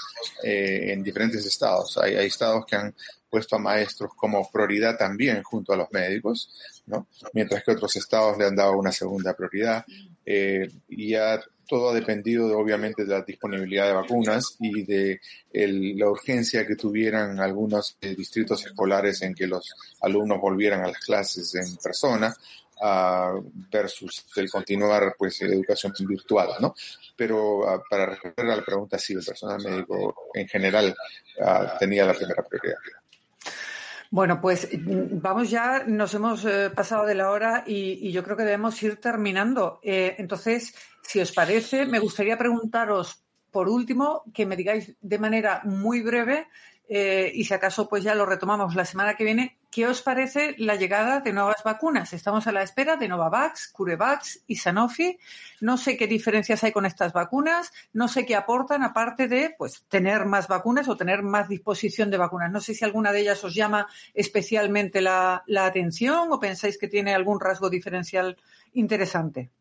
en diferentes estados. Hay, hay, estados que han puesto a maestros como prioridad también junto a los médicos, ¿no? mientras que otros estados le han dado una segunda prioridad. y ya todo ha dependido obviamente de la disponibilidad de vacunas y de la urgencia que tuvieran algunos eh, distritos escolares en que los alumnos volvieran a las clases en persona versus el continuar pues educación virtual, ¿no? Pero ah, para responder a la pregunta, sí, el personal médico en general ah, tenía la primera prioridad. Bueno, pues mm, vamos ya, nos hemos eh, pasado de la hora y, yo creo que debemos ir terminando. Eh, entonces, si os parece, me gustaría preguntaros, por último, que me digáis de manera muy breve eh, y si acaso pues ya lo retomamos la semana que viene, ¿qué os parece la llegada de nuevas vacunas? Estamos a la espera de Novavax, CureVax y Sanofi. No sé qué diferencias hay con estas vacunas, no sé qué aportan aparte de pues tener más vacunas o tener más disposición de vacunas. No sé si alguna de ellas os llama especialmente la, la atención o pensáis que tiene algún rasgo diferencial interesante.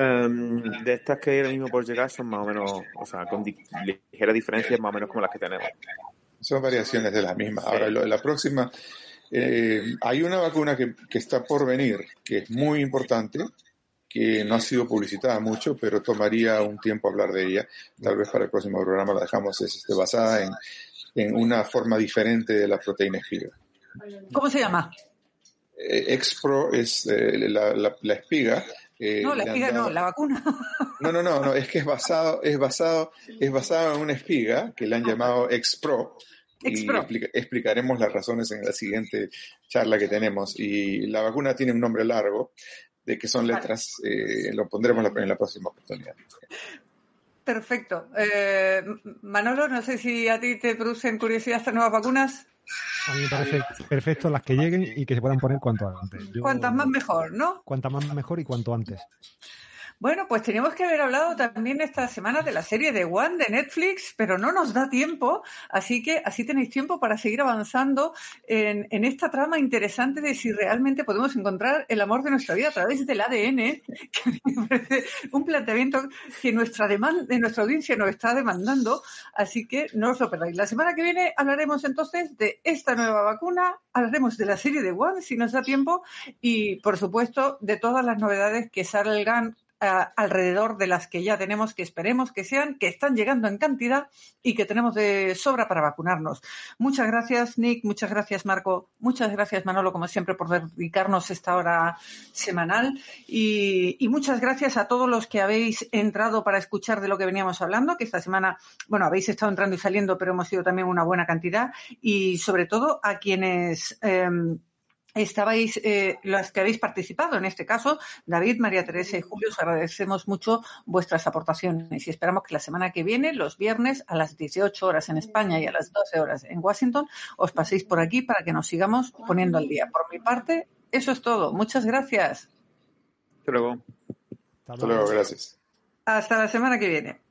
Em, de estas que ahora mismo por llegar son más o menos, o sea, con ligeras diferencias más o menos como las que tenemos. Son variaciones de la misma. Ahora, la próxima, eh, hay una vacuna que, que, está por venir, que es muy importante, que no ha sido publicitada mucho, pero tomaría un tiempo hablar de ella. Tal vez para el próximo programa la dejamos, es este, basada en, en una forma diferente de la proteína espiga. ¿Cómo se llama? Eh, Expro es eh, la, la, la, espiga eh, no, la espiga no, la vacuna. No, no, no, no, es que es basado, es basado, es basado en una espiga que le han llamado Expro. Y explicaremos las razones en la siguiente charla que tenemos. Y la vacuna tiene un nombre largo, de que son letras, eh, lo pondremos en la próxima oportunidad. Perfecto. Eh, Manolo, no sé si a ti te producen curiosidad estas nuevas vacunas. A mí me parece perfecto las que lleguen y que se puedan poner cuanto antes. Cuantas más mejor, ¿no? Cuantas más mejor y cuanto antes. Bueno, pues teníamos que haber hablado también esta semana de la serie de One de Netflix, pero no nos da tiempo, así que así tenéis tiempo para seguir avanzando en, esta trama interesante de si realmente podemos encontrar el amor de nuestra vida a través del ADN, que me parece un planteamiento que nuestra demanda, nuestra audiencia nos está demandando, así que no os lo perdáis. La semana que viene hablaremos entonces de esta nueva vacuna, hablaremos de la serie de One si nos da tiempo y, por supuesto, de todas las novedades que salgan alrededor de las que ya tenemos, que esperemos que sean, que están llegando en cantidad y que tenemos de sobra para vacunarnos. Muchas gracias, Nick. Muchas gracias, Marco. Muchas gracias, Manolo, como siempre, por dedicarnos esta hora semanal. Y, y muchas gracias a todos los que habéis entrado para escuchar de lo que veníamos hablando, que esta semana, bueno, habéis estado entrando y saliendo, pero hemos sido también una buena cantidad. Y sobre todo a quienes. Eh, estabais, eh, las que habéis participado, en este caso, David, María Teresa y Julio, os agradecemos mucho vuestras aportaciones y esperamos que la semana que viene, los viernes, a las 18 horas en España y a las 12 horas en Washington, os paséis por aquí para que nos sigamos poniendo al día. Por mi parte, eso es todo. Muchas gracias. Hasta luego. Hasta luego, gracias. Hasta la semana que viene.